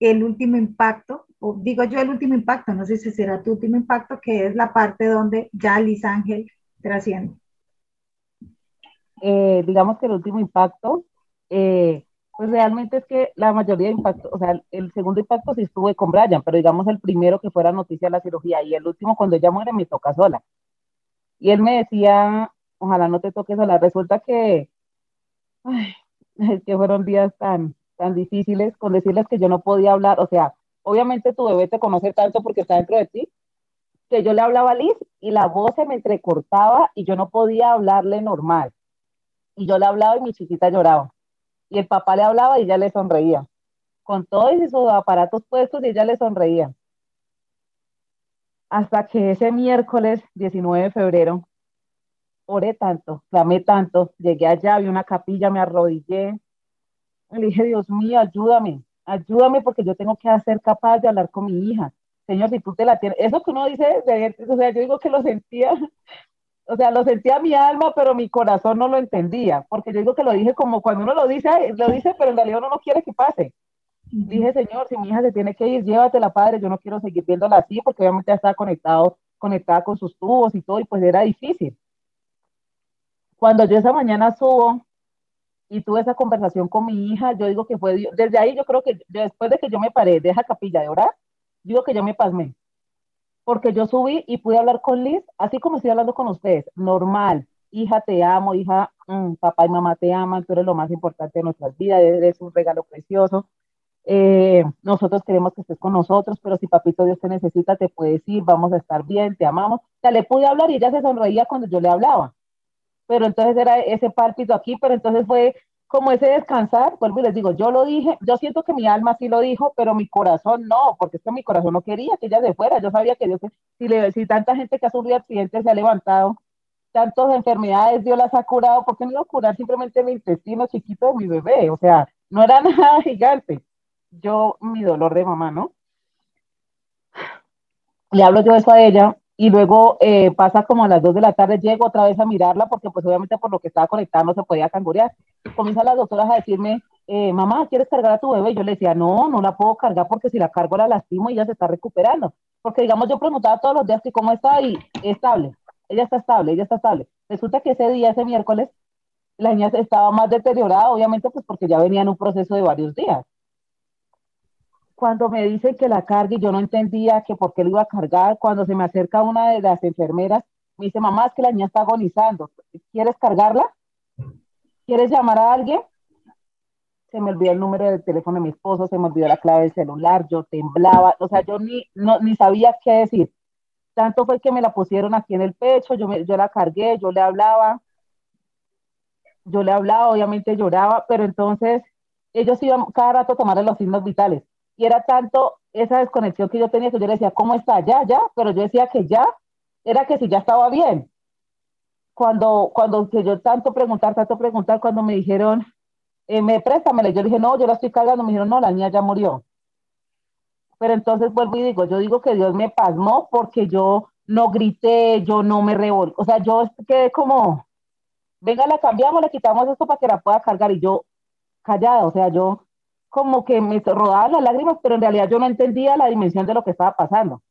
el último impacto, o digo yo el último impacto, no sé si será tu último impacto, que es la parte donde ya Liz Ángel trasciende. Eh, digamos que el último impacto, eh, pues realmente es que la mayoría de impactos, o sea, el segundo impacto sí estuve con Brian, pero digamos el primero que fuera noticia de la cirugía y el último cuando ella muere me toca sola. Y él me decía, ojalá no te toques la Resulta que, ay, es que fueron días tan, tan difíciles con decirles que yo no podía hablar. O sea, obviamente tu bebé te conoce tanto porque está dentro de ti, que yo le hablaba a Liz y la voz se me entrecortaba y yo no podía hablarle normal. Y yo le hablaba y mi chiquita lloraba. Y el papá le hablaba y ella le sonreía. Con todos esos aparatos puestos y ella le sonreía. Hasta que ese miércoles 19 de febrero oré tanto, clamé tanto, llegué allá, vi una capilla, me arrodillé. Le dije, Dios mío, ayúdame, ayúdame porque yo tengo que ser capaz de hablar con mi hija. Señor, si tú te la tienes, eso que uno dice, o sea, yo digo que lo sentía, [laughs] o sea, lo sentía mi alma, pero mi corazón no lo entendía, porque yo digo que lo dije como cuando uno lo dice, lo dice, pero en realidad uno no quiere que pase. Dije, Señor, si mi hija se tiene que ir, llévatela, Padre, yo no quiero seguir viéndola así, porque obviamente ya estaba conectado, conectada con sus tubos y todo, y pues era difícil. Cuando yo esa mañana subo y tuve esa conversación con mi hija, yo digo que fue Dios. Desde ahí yo creo que después de que yo me paré de esa capilla de orar, digo que yo me pasmé. Porque yo subí y pude hablar con Liz, así como estoy hablando con ustedes, normal. Hija, te amo, hija, mm, papá y mamá te aman, tú eres lo más importante de nuestras vidas, eres un regalo precioso. Eh, nosotros queremos que estés con nosotros, pero si papito Dios te necesita, te puedes ir, vamos a estar bien, te amamos. Sea, le pude hablar y ella se sonreía cuando yo le hablaba pero entonces era ese pálpito aquí, pero entonces fue como ese descansar, vuelvo y les digo, yo lo dije, yo siento que mi alma sí lo dijo, pero mi corazón no, porque es que mi corazón no quería que ella se fuera, yo sabía que Dios, si, le, si tanta gente que ha sufrido accidentes se ha levantado, tantas enfermedades Dios las ha curado, ¿por qué no iba a curar simplemente mi intestino chiquito de mi bebé? O sea, no era [laughs] nada gigante. Yo, mi dolor de mamá, ¿no? Le hablo yo eso a ella y luego eh, pasa como a las 2 de la tarde, llego otra vez a mirarla porque pues obviamente por lo que estaba conectada no se podía cangurear. Comienzan las doctoras a decirme, eh, mamá, ¿quieres cargar a tu bebé? yo le decía, no, no la puedo cargar porque si la cargo la lastimo y ella se está recuperando. Porque digamos, yo preguntaba todos los días que cómo está y estable, ella está estable, ella está estable. Resulta que ese día, ese miércoles, la niña estaba más deteriorada, obviamente pues porque ya venía en un proceso de varios días cuando me dicen que la cargue, yo no entendía que por qué lo iba a cargar. Cuando se me acerca una de las enfermeras, me dice, mamá, es que la niña está agonizando. ¿Quieres cargarla? ¿Quieres llamar a alguien? Se me olvidó el número del teléfono de mi esposo, se me olvidó la clave del celular, yo temblaba, o sea, yo ni, no, ni sabía qué decir. Tanto fue que me la pusieron aquí en el pecho, yo, me, yo la cargué, yo le hablaba, yo le hablaba, obviamente lloraba, pero entonces ellos iban cada rato a tomar los signos vitales y era tanto esa desconexión que yo tenía que yo le decía, ¿cómo está? Ya, ya, pero yo decía que ya, era que si ya estaba bien. Cuando, cuando que yo tanto preguntar, tanto preguntar, cuando me dijeron, eh, me préstamela, yo dije, no, yo la estoy cargando, me dijeron, no, la niña ya murió. Pero entonces vuelvo y digo, yo digo que Dios me pasmó porque yo no grité, yo no me revolví, o sea, yo quedé como, venga, la cambiamos, le quitamos esto para que la pueda cargar y yo callada, o sea, yo como que me rodaban las lágrimas, pero en realidad yo no entendía la dimensión de lo que estaba pasando.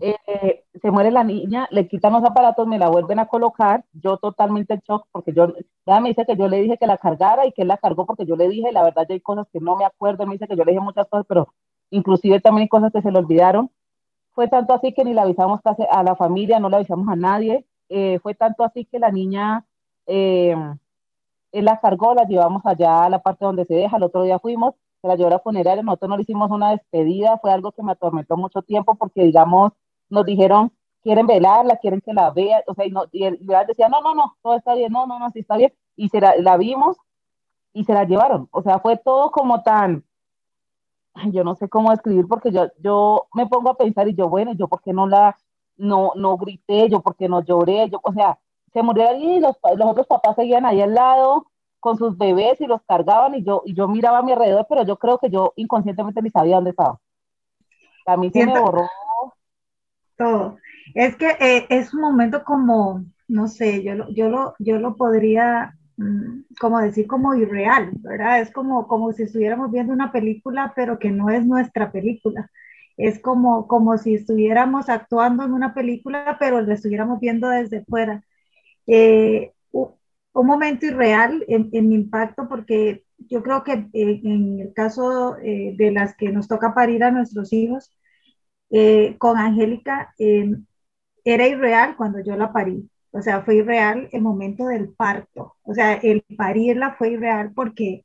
Eh, se muere la niña, le quitan los aparatos, me la vuelven a colocar, yo totalmente en shock, porque yo, ya me dice que yo le dije que la cargara y que él la cargó porque yo le dije, la verdad ya hay cosas que no me acuerdo, me dice que yo le dije muchas cosas, pero inclusive también hay cosas que se le olvidaron. Fue tanto así que ni le avisamos casi a la familia, no le avisamos a nadie, eh, fue tanto así que la niña... Eh, él la cargó, la llevamos allá a la parte donde se deja, el otro día fuimos, se la llevó a la funeraria, nosotros no le hicimos una despedida, fue algo que me atormentó mucho tiempo porque, digamos, nos dijeron, quieren velarla, quieren que la vea, o sea, y, no, y él decía, no, no, no, todo está bien, no, no, no, sí está bien, y se la, la vimos y se la llevaron, o sea, fue todo como tan, yo no sé cómo escribir porque yo, yo me pongo a pensar y yo, bueno, yo por qué no la, no, no grité, yo por qué no lloré, yo, o sea, se murió allí y los, los otros papás seguían ahí al lado con sus bebés y los cargaban y yo, y yo miraba a mi alrededor, pero yo creo que yo inconscientemente ni sabía dónde estaba. A mí se me borró. Todo. Es que eh, es un momento como, no sé, yo lo, yo lo, yo lo podría mm, como decir como irreal, ¿verdad? Es como, como si estuviéramos viendo una película, pero que no es nuestra película. Es como, como si estuviéramos actuando en una película, pero la estuviéramos viendo desde fuera. Eh, un momento irreal en, mi impacto porque yo creo que eh, en el caso eh, de las que nos toca parir a nuestros hijos, con Angélica, era irreal cuando yo la parí. O sea, fue irreal el momento del parto. O sea, el parirla fue irreal porque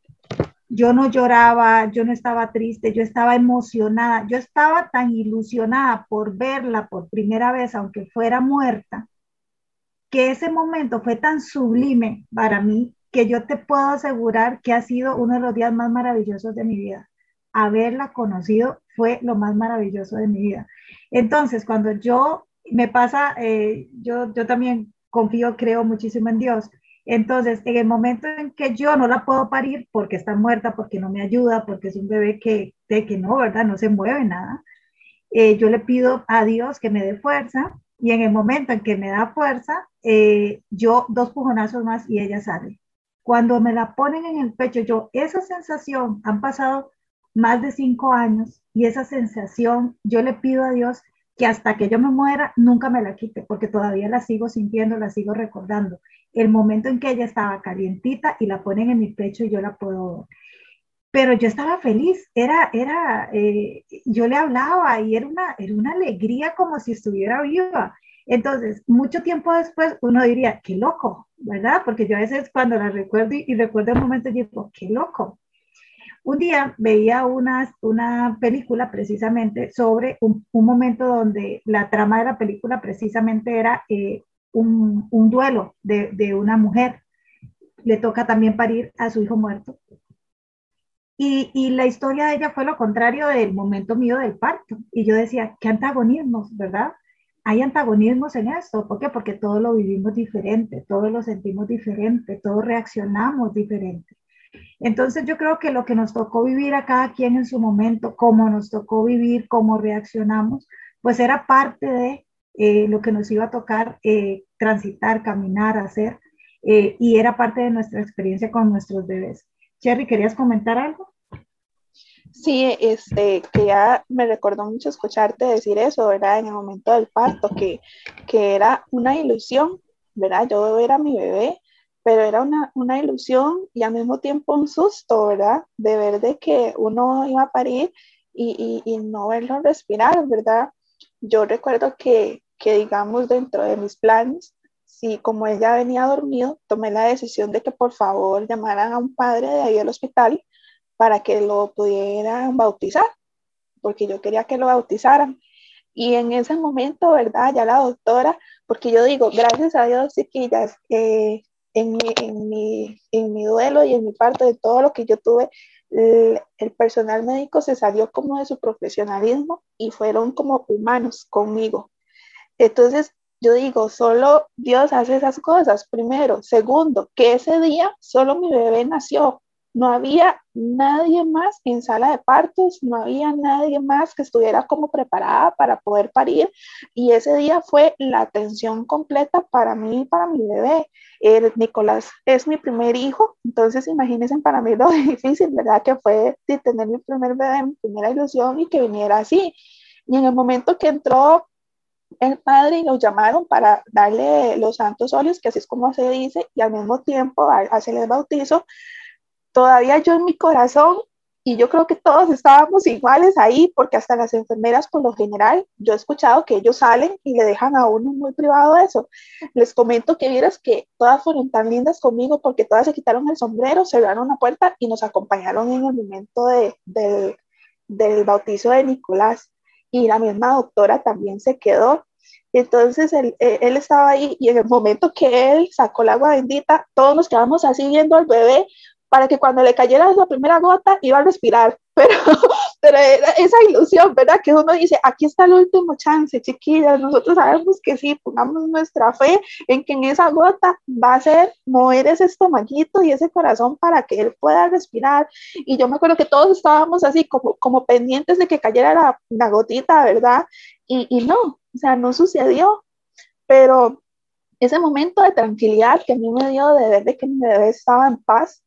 yo no lloraba, yo no estaba triste, yo estaba emocionada, yo estaba tan ilusionada por verla por primera vez, aunque fuera muerta, que ese momento fue tan sublime para mí que yo te puedo asegurar que ha sido uno de los días más maravillosos de mi vida. Haberla conocido fue lo más maravilloso de mi vida. Entonces, cuando yo me pasa, eh, yo, yo también confío, creo muchísimo en Dios. Entonces, en el momento en que yo no la puedo parir porque está muerta, porque no me ayuda, porque es un bebé que, de que no, ¿verdad? No se mueve nada, eh, yo le pido a Dios que me dé fuerza y en el momento en que me da fuerza, eh, yo dos pujonazos más y ella sale. Cuando me la ponen en el pecho, yo, esa sensación, han pasado más de cinco años y esa sensación, yo le pido a Dios que hasta que yo me muera nunca me la quite, porque todavía la sigo sintiendo, la sigo recordando. El momento en que ella estaba calientita y la ponen en mi pecho y yo la puedo Pero yo estaba feliz, era, era, eh, yo le hablaba y era una, era una alegría como si estuviera viva. Entonces, mucho tiempo después uno diría, qué loco, ¿verdad? Porque yo a veces cuando la recuerdo y, y recuerdo el momento, digo, qué loco. Un día veía una, una película precisamente sobre un, momento donde la trama de la película precisamente era eh, un, un, duelo de, de una mujer. Le toca también parir a su hijo muerto. Y, la historia de ella fue lo contrario del momento mío del parto. Y yo decía, qué antagonismos, ¿verdad? Hay antagonismos en esto. ¿Por qué? Porque todos lo vivimos diferente, todos lo sentimos diferente, todos reaccionamos diferente. Entonces yo creo que lo que nos tocó vivir a cada quien en su momento, cómo nos tocó vivir, cómo reaccionamos, pues era parte de eh, lo que nos iba a tocar eh, transitar, caminar, hacer, eh, y era parte de nuestra experiencia con nuestros bebés. Cherry, ¿querías comentar algo? Sí, este, que ya me recordó mucho escucharte decir eso, ¿verdad? En el momento del parto, que, que era una ilusión, ¿verdad? Yo era mi bebé pero era una, una, ilusión y al mismo tiempo un susto, ¿verdad? De ver de que uno iba a parir y, y, y no verlo respirar, ¿verdad? Yo recuerdo que, que, digamos, dentro de mis planes, si como ella venía dormido, tomé la decisión de que por favor llamaran a un padre de ahí del hospital para que lo pudieran bautizar, porque yo quería que lo bautizaran. Y en ese momento, ¿verdad? Ya la doctora, porque yo digo, gracias a Dios, chiquillas, eh, en mi, en mi, en mi duelo y en mi parte de todo lo que yo tuve, el, personal médico se salió como de su profesionalismo y fueron como humanos conmigo. Entonces, yo digo, solo Dios hace esas cosas, primero. Segundo, que ese día solo mi bebé nació. No había nadie más en sala de partos, no había nadie más que estuviera como preparada para poder parir. Y ese día fue la atención completa para mí y para mi bebé. Nicolás es mi primer hijo, entonces imagínense para mí lo [laughs] difícil, ¿verdad? Que fue de tener mi primer bebé, mi primera ilusión y que viniera así. Y en el momento que entró el padre y lo llamaron para darle los santos óleos, que así es como se dice, y al mismo tiempo hacerle el bautizo, todavía yo en mi corazón y yo creo que todos estábamos iguales ahí, porque hasta las enfermeras, por lo general, yo he escuchado que ellos salen y le dejan a uno muy privado eso. Les comento que vieras que todas fueron tan lindas conmigo porque todas se quitaron el sombrero, cerraron la puerta y nos acompañaron en el momento de, del bautizo de Nicolás. Y la misma doctora también se quedó. Entonces él, él, estaba ahí y en el momento que él sacó el agua bendita, todos nos quedamos así viendo al bebé para que cuando le cayera la primera gota iba a respirar, [laughs] pero, pero era esa ilusión, ¿verdad? Que uno dice, aquí está el último chance, chiquillas, nosotros sabemos que sí, pongamos nuestra fe en que en esa gota va a ser mover ese estomaguito y ese corazón para que él pueda respirar. Y yo me acuerdo que todos estábamos así como, como pendientes de que cayera la, gotita, ¿verdad? Y, y no, o sea, no sucedió, pero ese momento de tranquilidad que a mí me dio de ver de que mi bebé estaba en paz,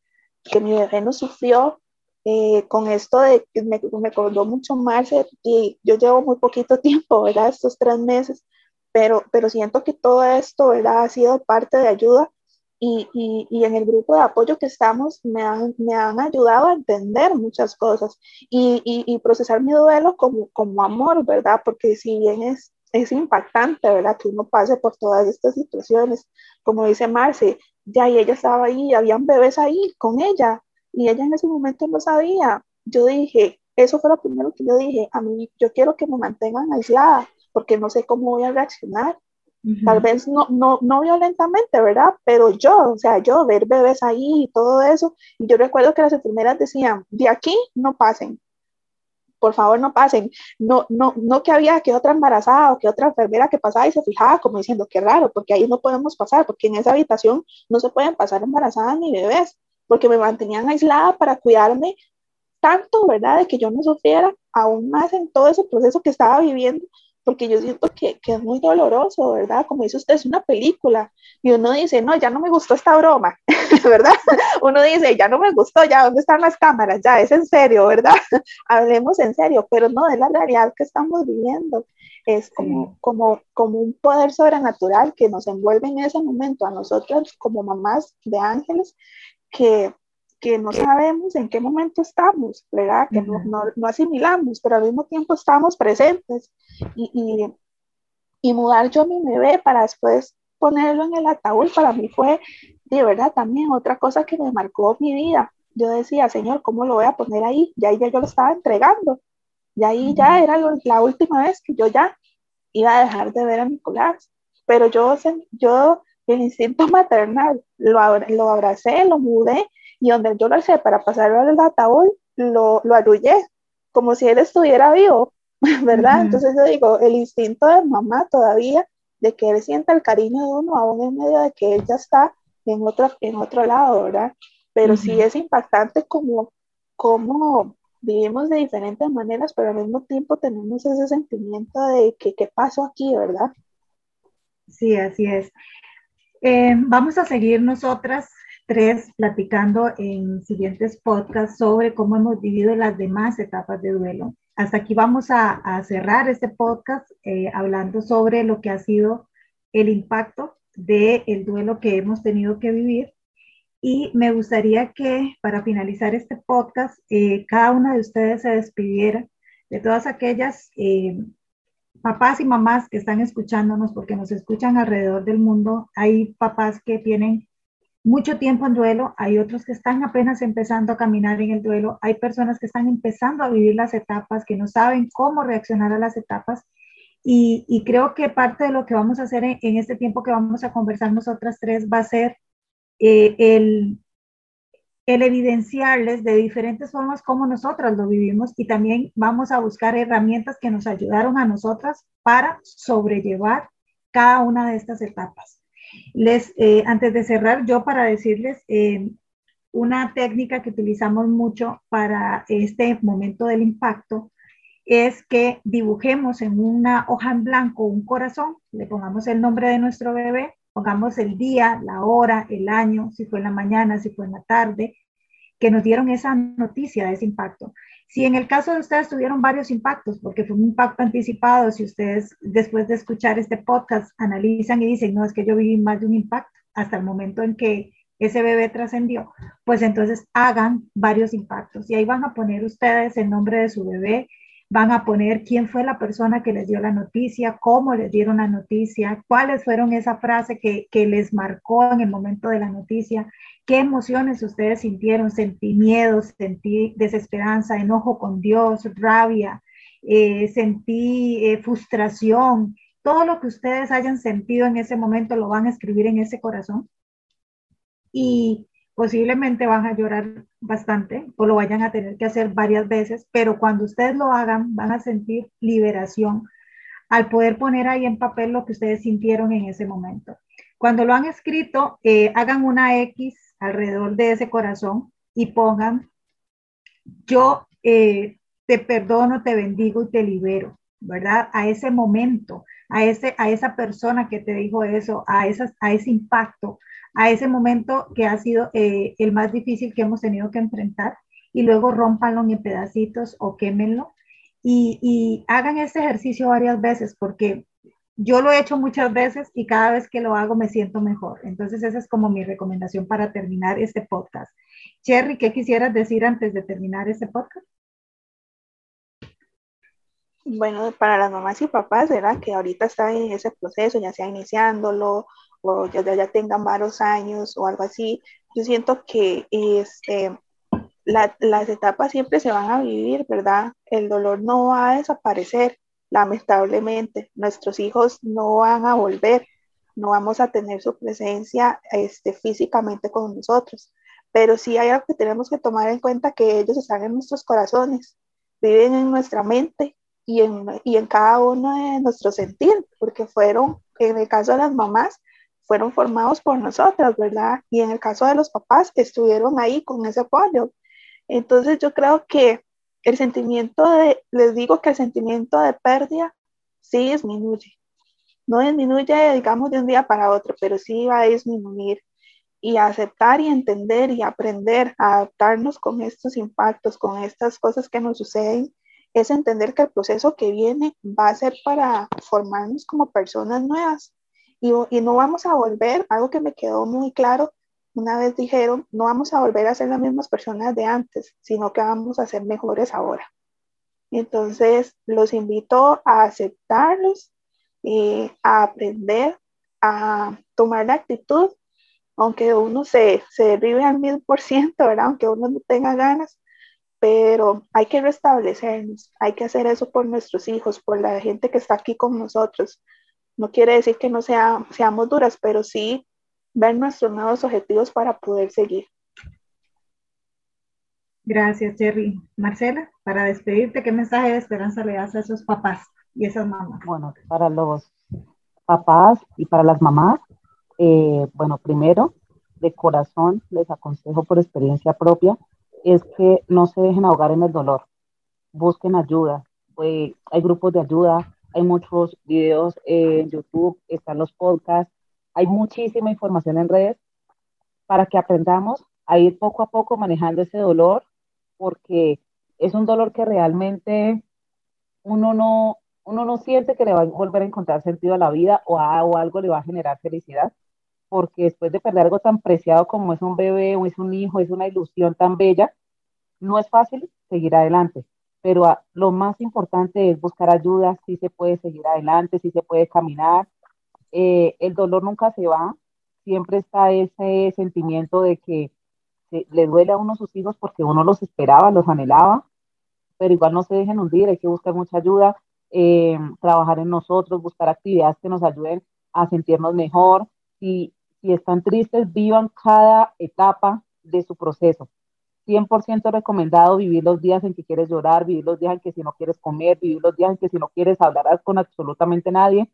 que mi bebé no sufrió eh, con esto de que me, me acordó mucho más y yo llevo muy poquito tiempo, ¿verdad? Estos tres meses, pero, pero siento que todo esto, ¿verdad? Ha sido parte de ayuda y, y, y en el grupo de apoyo que estamos me han, me han ayudado a entender muchas cosas y, y, procesar mi duelo como, como amor, ¿verdad? Porque si bien es es impactante, ¿verdad? Que uno pase por todas estas situaciones. Como dice Marce, ya y ella estaba ahí, habían bebés ahí con ella y ella en ese momento no sabía. Yo dije, eso fue lo primero que yo dije, a mí yo quiero que me mantengan aislada porque no sé cómo voy a reaccionar. Tal vez no, no, no violentamente, ¿verdad? Pero yo, o sea, yo ver bebés ahí y todo eso, y yo recuerdo que las enfermeras decían, de aquí no pasen, por favor no pasen. No, no, no que había que otra embarazada o que otra enfermera que pasaba y se fijaba como diciendo, qué raro, porque ahí no podemos pasar, porque en esa habitación no se pueden pasar embarazadas ni bebés, porque me mantenían aislada para cuidarme tanto, ¿verdad? De que yo no sufriera aún más en todo ese proceso que estaba viviendo porque yo siento que, que, es muy doloroso, ¿verdad? Como dice usted, es una película y uno dice, no, ya no me gustó esta broma, [laughs] ¿verdad? Uno dice, ya no me gustó, ya, ¿dónde están las cámaras? Ya, es en serio, ¿verdad? [laughs] Hablemos en serio, pero no, es la realidad que estamos viviendo. Es como, como, como un poder sobrenatural que nos envuelve en ese momento a nosotros como mamás de ángeles que que no sabemos en qué momento estamos, ¿verdad? Que no, no, no, asimilamos, pero al mismo tiempo estamos presentes. Y, y, y, mudar yo a mi bebé para después ponerlo en el ataúd, para mí fue de verdad también otra cosa que me marcó mi vida. Yo decía, Señor, ¿cómo lo voy a poner ahí? Ya ahí ya yo lo estaba entregando. Y ahí ya era la última vez que yo ya iba a dejar de ver a Nicolás. Pero yo, yo el instinto [laughs] maternal, lo, lo abracé, lo mudé y donde yo lo hice para pasarlo al ataúd, lo, lo arrullé, como si él estuviera vivo, [laughs] ¿verdad? Entonces yo digo, el instinto de mamá todavía, de que él sienta el cariño de uno, aún en medio de que él ya está en otro, en otro lado, ¿verdad? Pero sí es impactante como, como vivimos de diferentes maneras, pero al mismo tiempo tenemos ese sentimiento de que qué pasó aquí, ¿verdad? Sí, así es. Eh, vamos a seguir nosotras tres platicando en siguientes podcasts sobre cómo hemos vivido las demás etapas de duelo. Hasta aquí vamos a, cerrar este podcast eh, hablando sobre lo que ha sido el impacto del el duelo que hemos tenido que vivir. Y me gustaría que para finalizar este podcast, eh, cada una de ustedes se despidiera de todas aquellas eh, papás y mamás que están escuchándonos, porque nos escuchan alrededor del mundo. Hay papás que tienen mucho tiempo en duelo, hay otros que están apenas empezando a caminar en el duelo, hay personas que están empezando a vivir las etapas, que no saben cómo reaccionar a las etapas. Y, creo que parte de lo que vamos a hacer en, este tiempo que vamos a conversar nosotras tres va a ser eh, el, el evidenciarles de diferentes formas cómo nosotras lo vivimos y también vamos a buscar herramientas que nos ayudaron a nosotras para sobrellevar cada una de estas etapas. Les, eh, antes de cerrar, yo para decirles eh, una técnica que utilizamos mucho para este momento del impacto es que dibujemos en una hoja en blanco un corazón, le pongamos el nombre de nuestro bebé, pongamos el día, la hora, el año, si fue en la mañana, si fue en la tarde, que nos dieron esa noticia de ese impacto. Si en el caso de ustedes tuvieron varios impactos, porque fue un impacto anticipado, si ustedes después de escuchar este podcast analizan y dicen, no, es que yo viví más de un impacto hasta el momento en que ese bebé trascendió, pues entonces hagan varios impactos. Y ahí van a poner ustedes el nombre de su bebé, van a poner quién fue la persona que les dio la noticia, cómo les dieron la noticia, cuáles fueron esa frase que, que les marcó en el momento de la noticia, qué emociones ustedes sintieron, sentí miedo, sentí desesperanza, enojo con Dios, rabia, eh, sentí eh, frustración, todo lo que ustedes hayan sentido en ese momento lo van a escribir en ese corazón. Y posiblemente van a llorar bastante o lo vayan a tener que hacer varias veces, pero cuando ustedes lo hagan van a sentir liberación al poder poner ahí en papel lo que ustedes sintieron en ese momento. Cuando lo han escrito, eh, hagan una X alrededor de ese corazón y pongan, yo eh, te perdono, te bendigo y te libero, ¿verdad? A ese momento, a, ese, a esa persona que te dijo eso, a, esas, a ese impacto, a ese momento que ha sido eh, el más difícil que hemos tenido que enfrentar y luego rompanlo en pedacitos o quémenlo y, y hagan este ejercicio varias veces porque yo lo he hecho muchas veces y cada vez que lo hago me siento mejor. Entonces esa es como mi recomendación para terminar este podcast. Cherry, ¿qué quisieras decir antes de terminar este podcast? Bueno, para las mamás y papás, ¿verdad? Que ahorita están en ese proceso, ya sea iniciándolo o ya, ya tengan varios años o algo así, yo siento que este, las etapas siempre se van a vivir, ¿verdad? El dolor no va a desaparecer, lamentablemente. Nuestros hijos no van a volver, no vamos a tener su presencia este, físicamente con nosotros. Pero sí hay algo que tenemos que tomar en cuenta, que ellos están en nuestros corazones, viven en nuestra mente y en, y en cada uno de nuestros sentir, porque fueron, en el caso de las mamás, fueron formados por nosotras, ¿verdad? Y en el caso de los papás, estuvieron ahí con ese apoyo. Entonces yo creo que el sentimiento de, les digo que el sentimiento de pérdida sí disminuye. No disminuye, digamos, de un día para otro, pero sí va a disminuir. Y aceptar y entender y aprender a adaptarnos con estos impactos, con estas cosas que nos suceden, es entender que el proceso que viene va a ser para formarnos como personas nuevas. Y, no vamos a volver, algo que me quedó muy claro, una vez dijeron, no vamos a volver a ser las mismas personas de antes, sino que vamos a ser mejores ahora. Entonces, los invito a aceptarlos, y a aprender a tomar la actitud, aunque uno se, se derribe al mil por ciento, ¿verdad? Aunque uno no tenga ganas, pero hay que restablecernos, hay que hacer eso por nuestros hijos, por la gente que está aquí con nosotros. No quiere decir que no sea, seamos duras, pero sí ver nuestros nuevos objetivos para poder seguir. Gracias, Jerry. Marcela, para despedirte, ¿qué mensaje de esperanza le das a esos papás y esas mamás? Bueno, para los papás y para las mamás, eh, bueno, primero, de corazón les aconsejo por experiencia propia es que no se dejen ahogar en el dolor, busquen ayuda. hay grupos de ayuda, hay muchos videos en YouTube, están los podcasts, hay muchísima información en redes para que aprendamos a ir poco a poco manejando ese dolor, porque es un dolor que realmente uno no, uno no siente que le va a volver a encontrar sentido a la vida o, o algo le va a generar felicidad, porque después de perder algo tan preciado como es un bebé o es un hijo, es una ilusión tan bella, no es fácil seguir adelante, pero lo más importante es buscar ayuda, si se puede seguir adelante, si se puede caminar. Eh, el dolor nunca se va, siempre está ese sentimiento de que le duele a uno sus hijos porque uno los esperaba, los anhelaba, pero igual no se dejen hundir, hay que buscar mucha ayuda, eh, trabajar en nosotros, buscar actividades que nos ayuden a sentirnos mejor. y si están tristes, vivan cada etapa de su proceso. 100% recomendado vivir los días en que quieres llorar, vivir los días en que si no quieres comer, vivir los días en que si no quieres hablar con absolutamente nadie.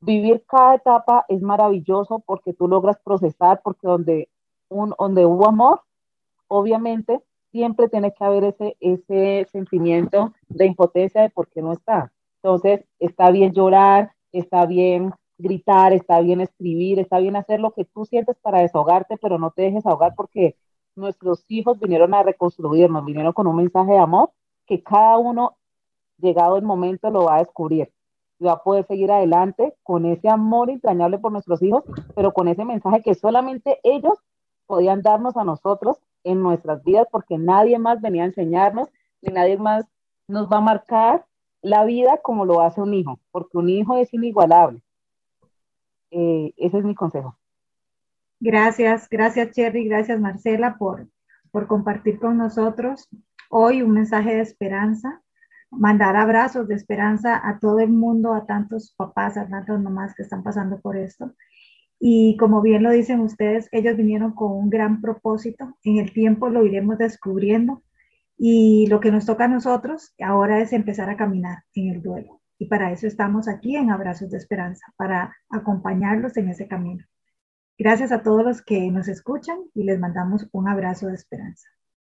Vivir cada etapa es maravilloso porque tú logras procesar, porque donde, un, donde hubo amor, obviamente siempre tiene que haber ese, ese sentimiento de impotencia de por qué no está. Entonces, está bien llorar, está bien gritar, está bien escribir, está bien hacer lo que tú sientes para desahogarte, pero no te dejes ahogar porque nuestros hijos vinieron a reconstruirnos, vinieron con un mensaje de amor que cada uno, llegado el momento, lo va a descubrir y va a poder seguir adelante con ese amor entrañable por nuestros hijos, pero con ese mensaje que solamente ellos podían darnos a nosotros en nuestras vidas, porque nadie más venía a enseñarnos, ni nadie más nos va a marcar la vida como lo hace un hijo, porque un hijo es inigualable. Eh, ese es mi consejo. Gracias, gracias Cherry, gracias Marcela por, por compartir con nosotros hoy un mensaje de esperanza, mandar abrazos de esperanza a todo el mundo, a tantos papás, a tantas mamás que están pasando por esto. Y como bien lo dicen ustedes, ellos vinieron con un gran propósito. En el tiempo lo iremos descubriendo. Y lo que nos toca a nosotros ahora es empezar a caminar en el duelo. Y para eso estamos aquí en Abrazos de Esperanza, para acompañarlos en ese camino. Gracias a todos los que nos escuchan y les mandamos un abrazo de esperanza.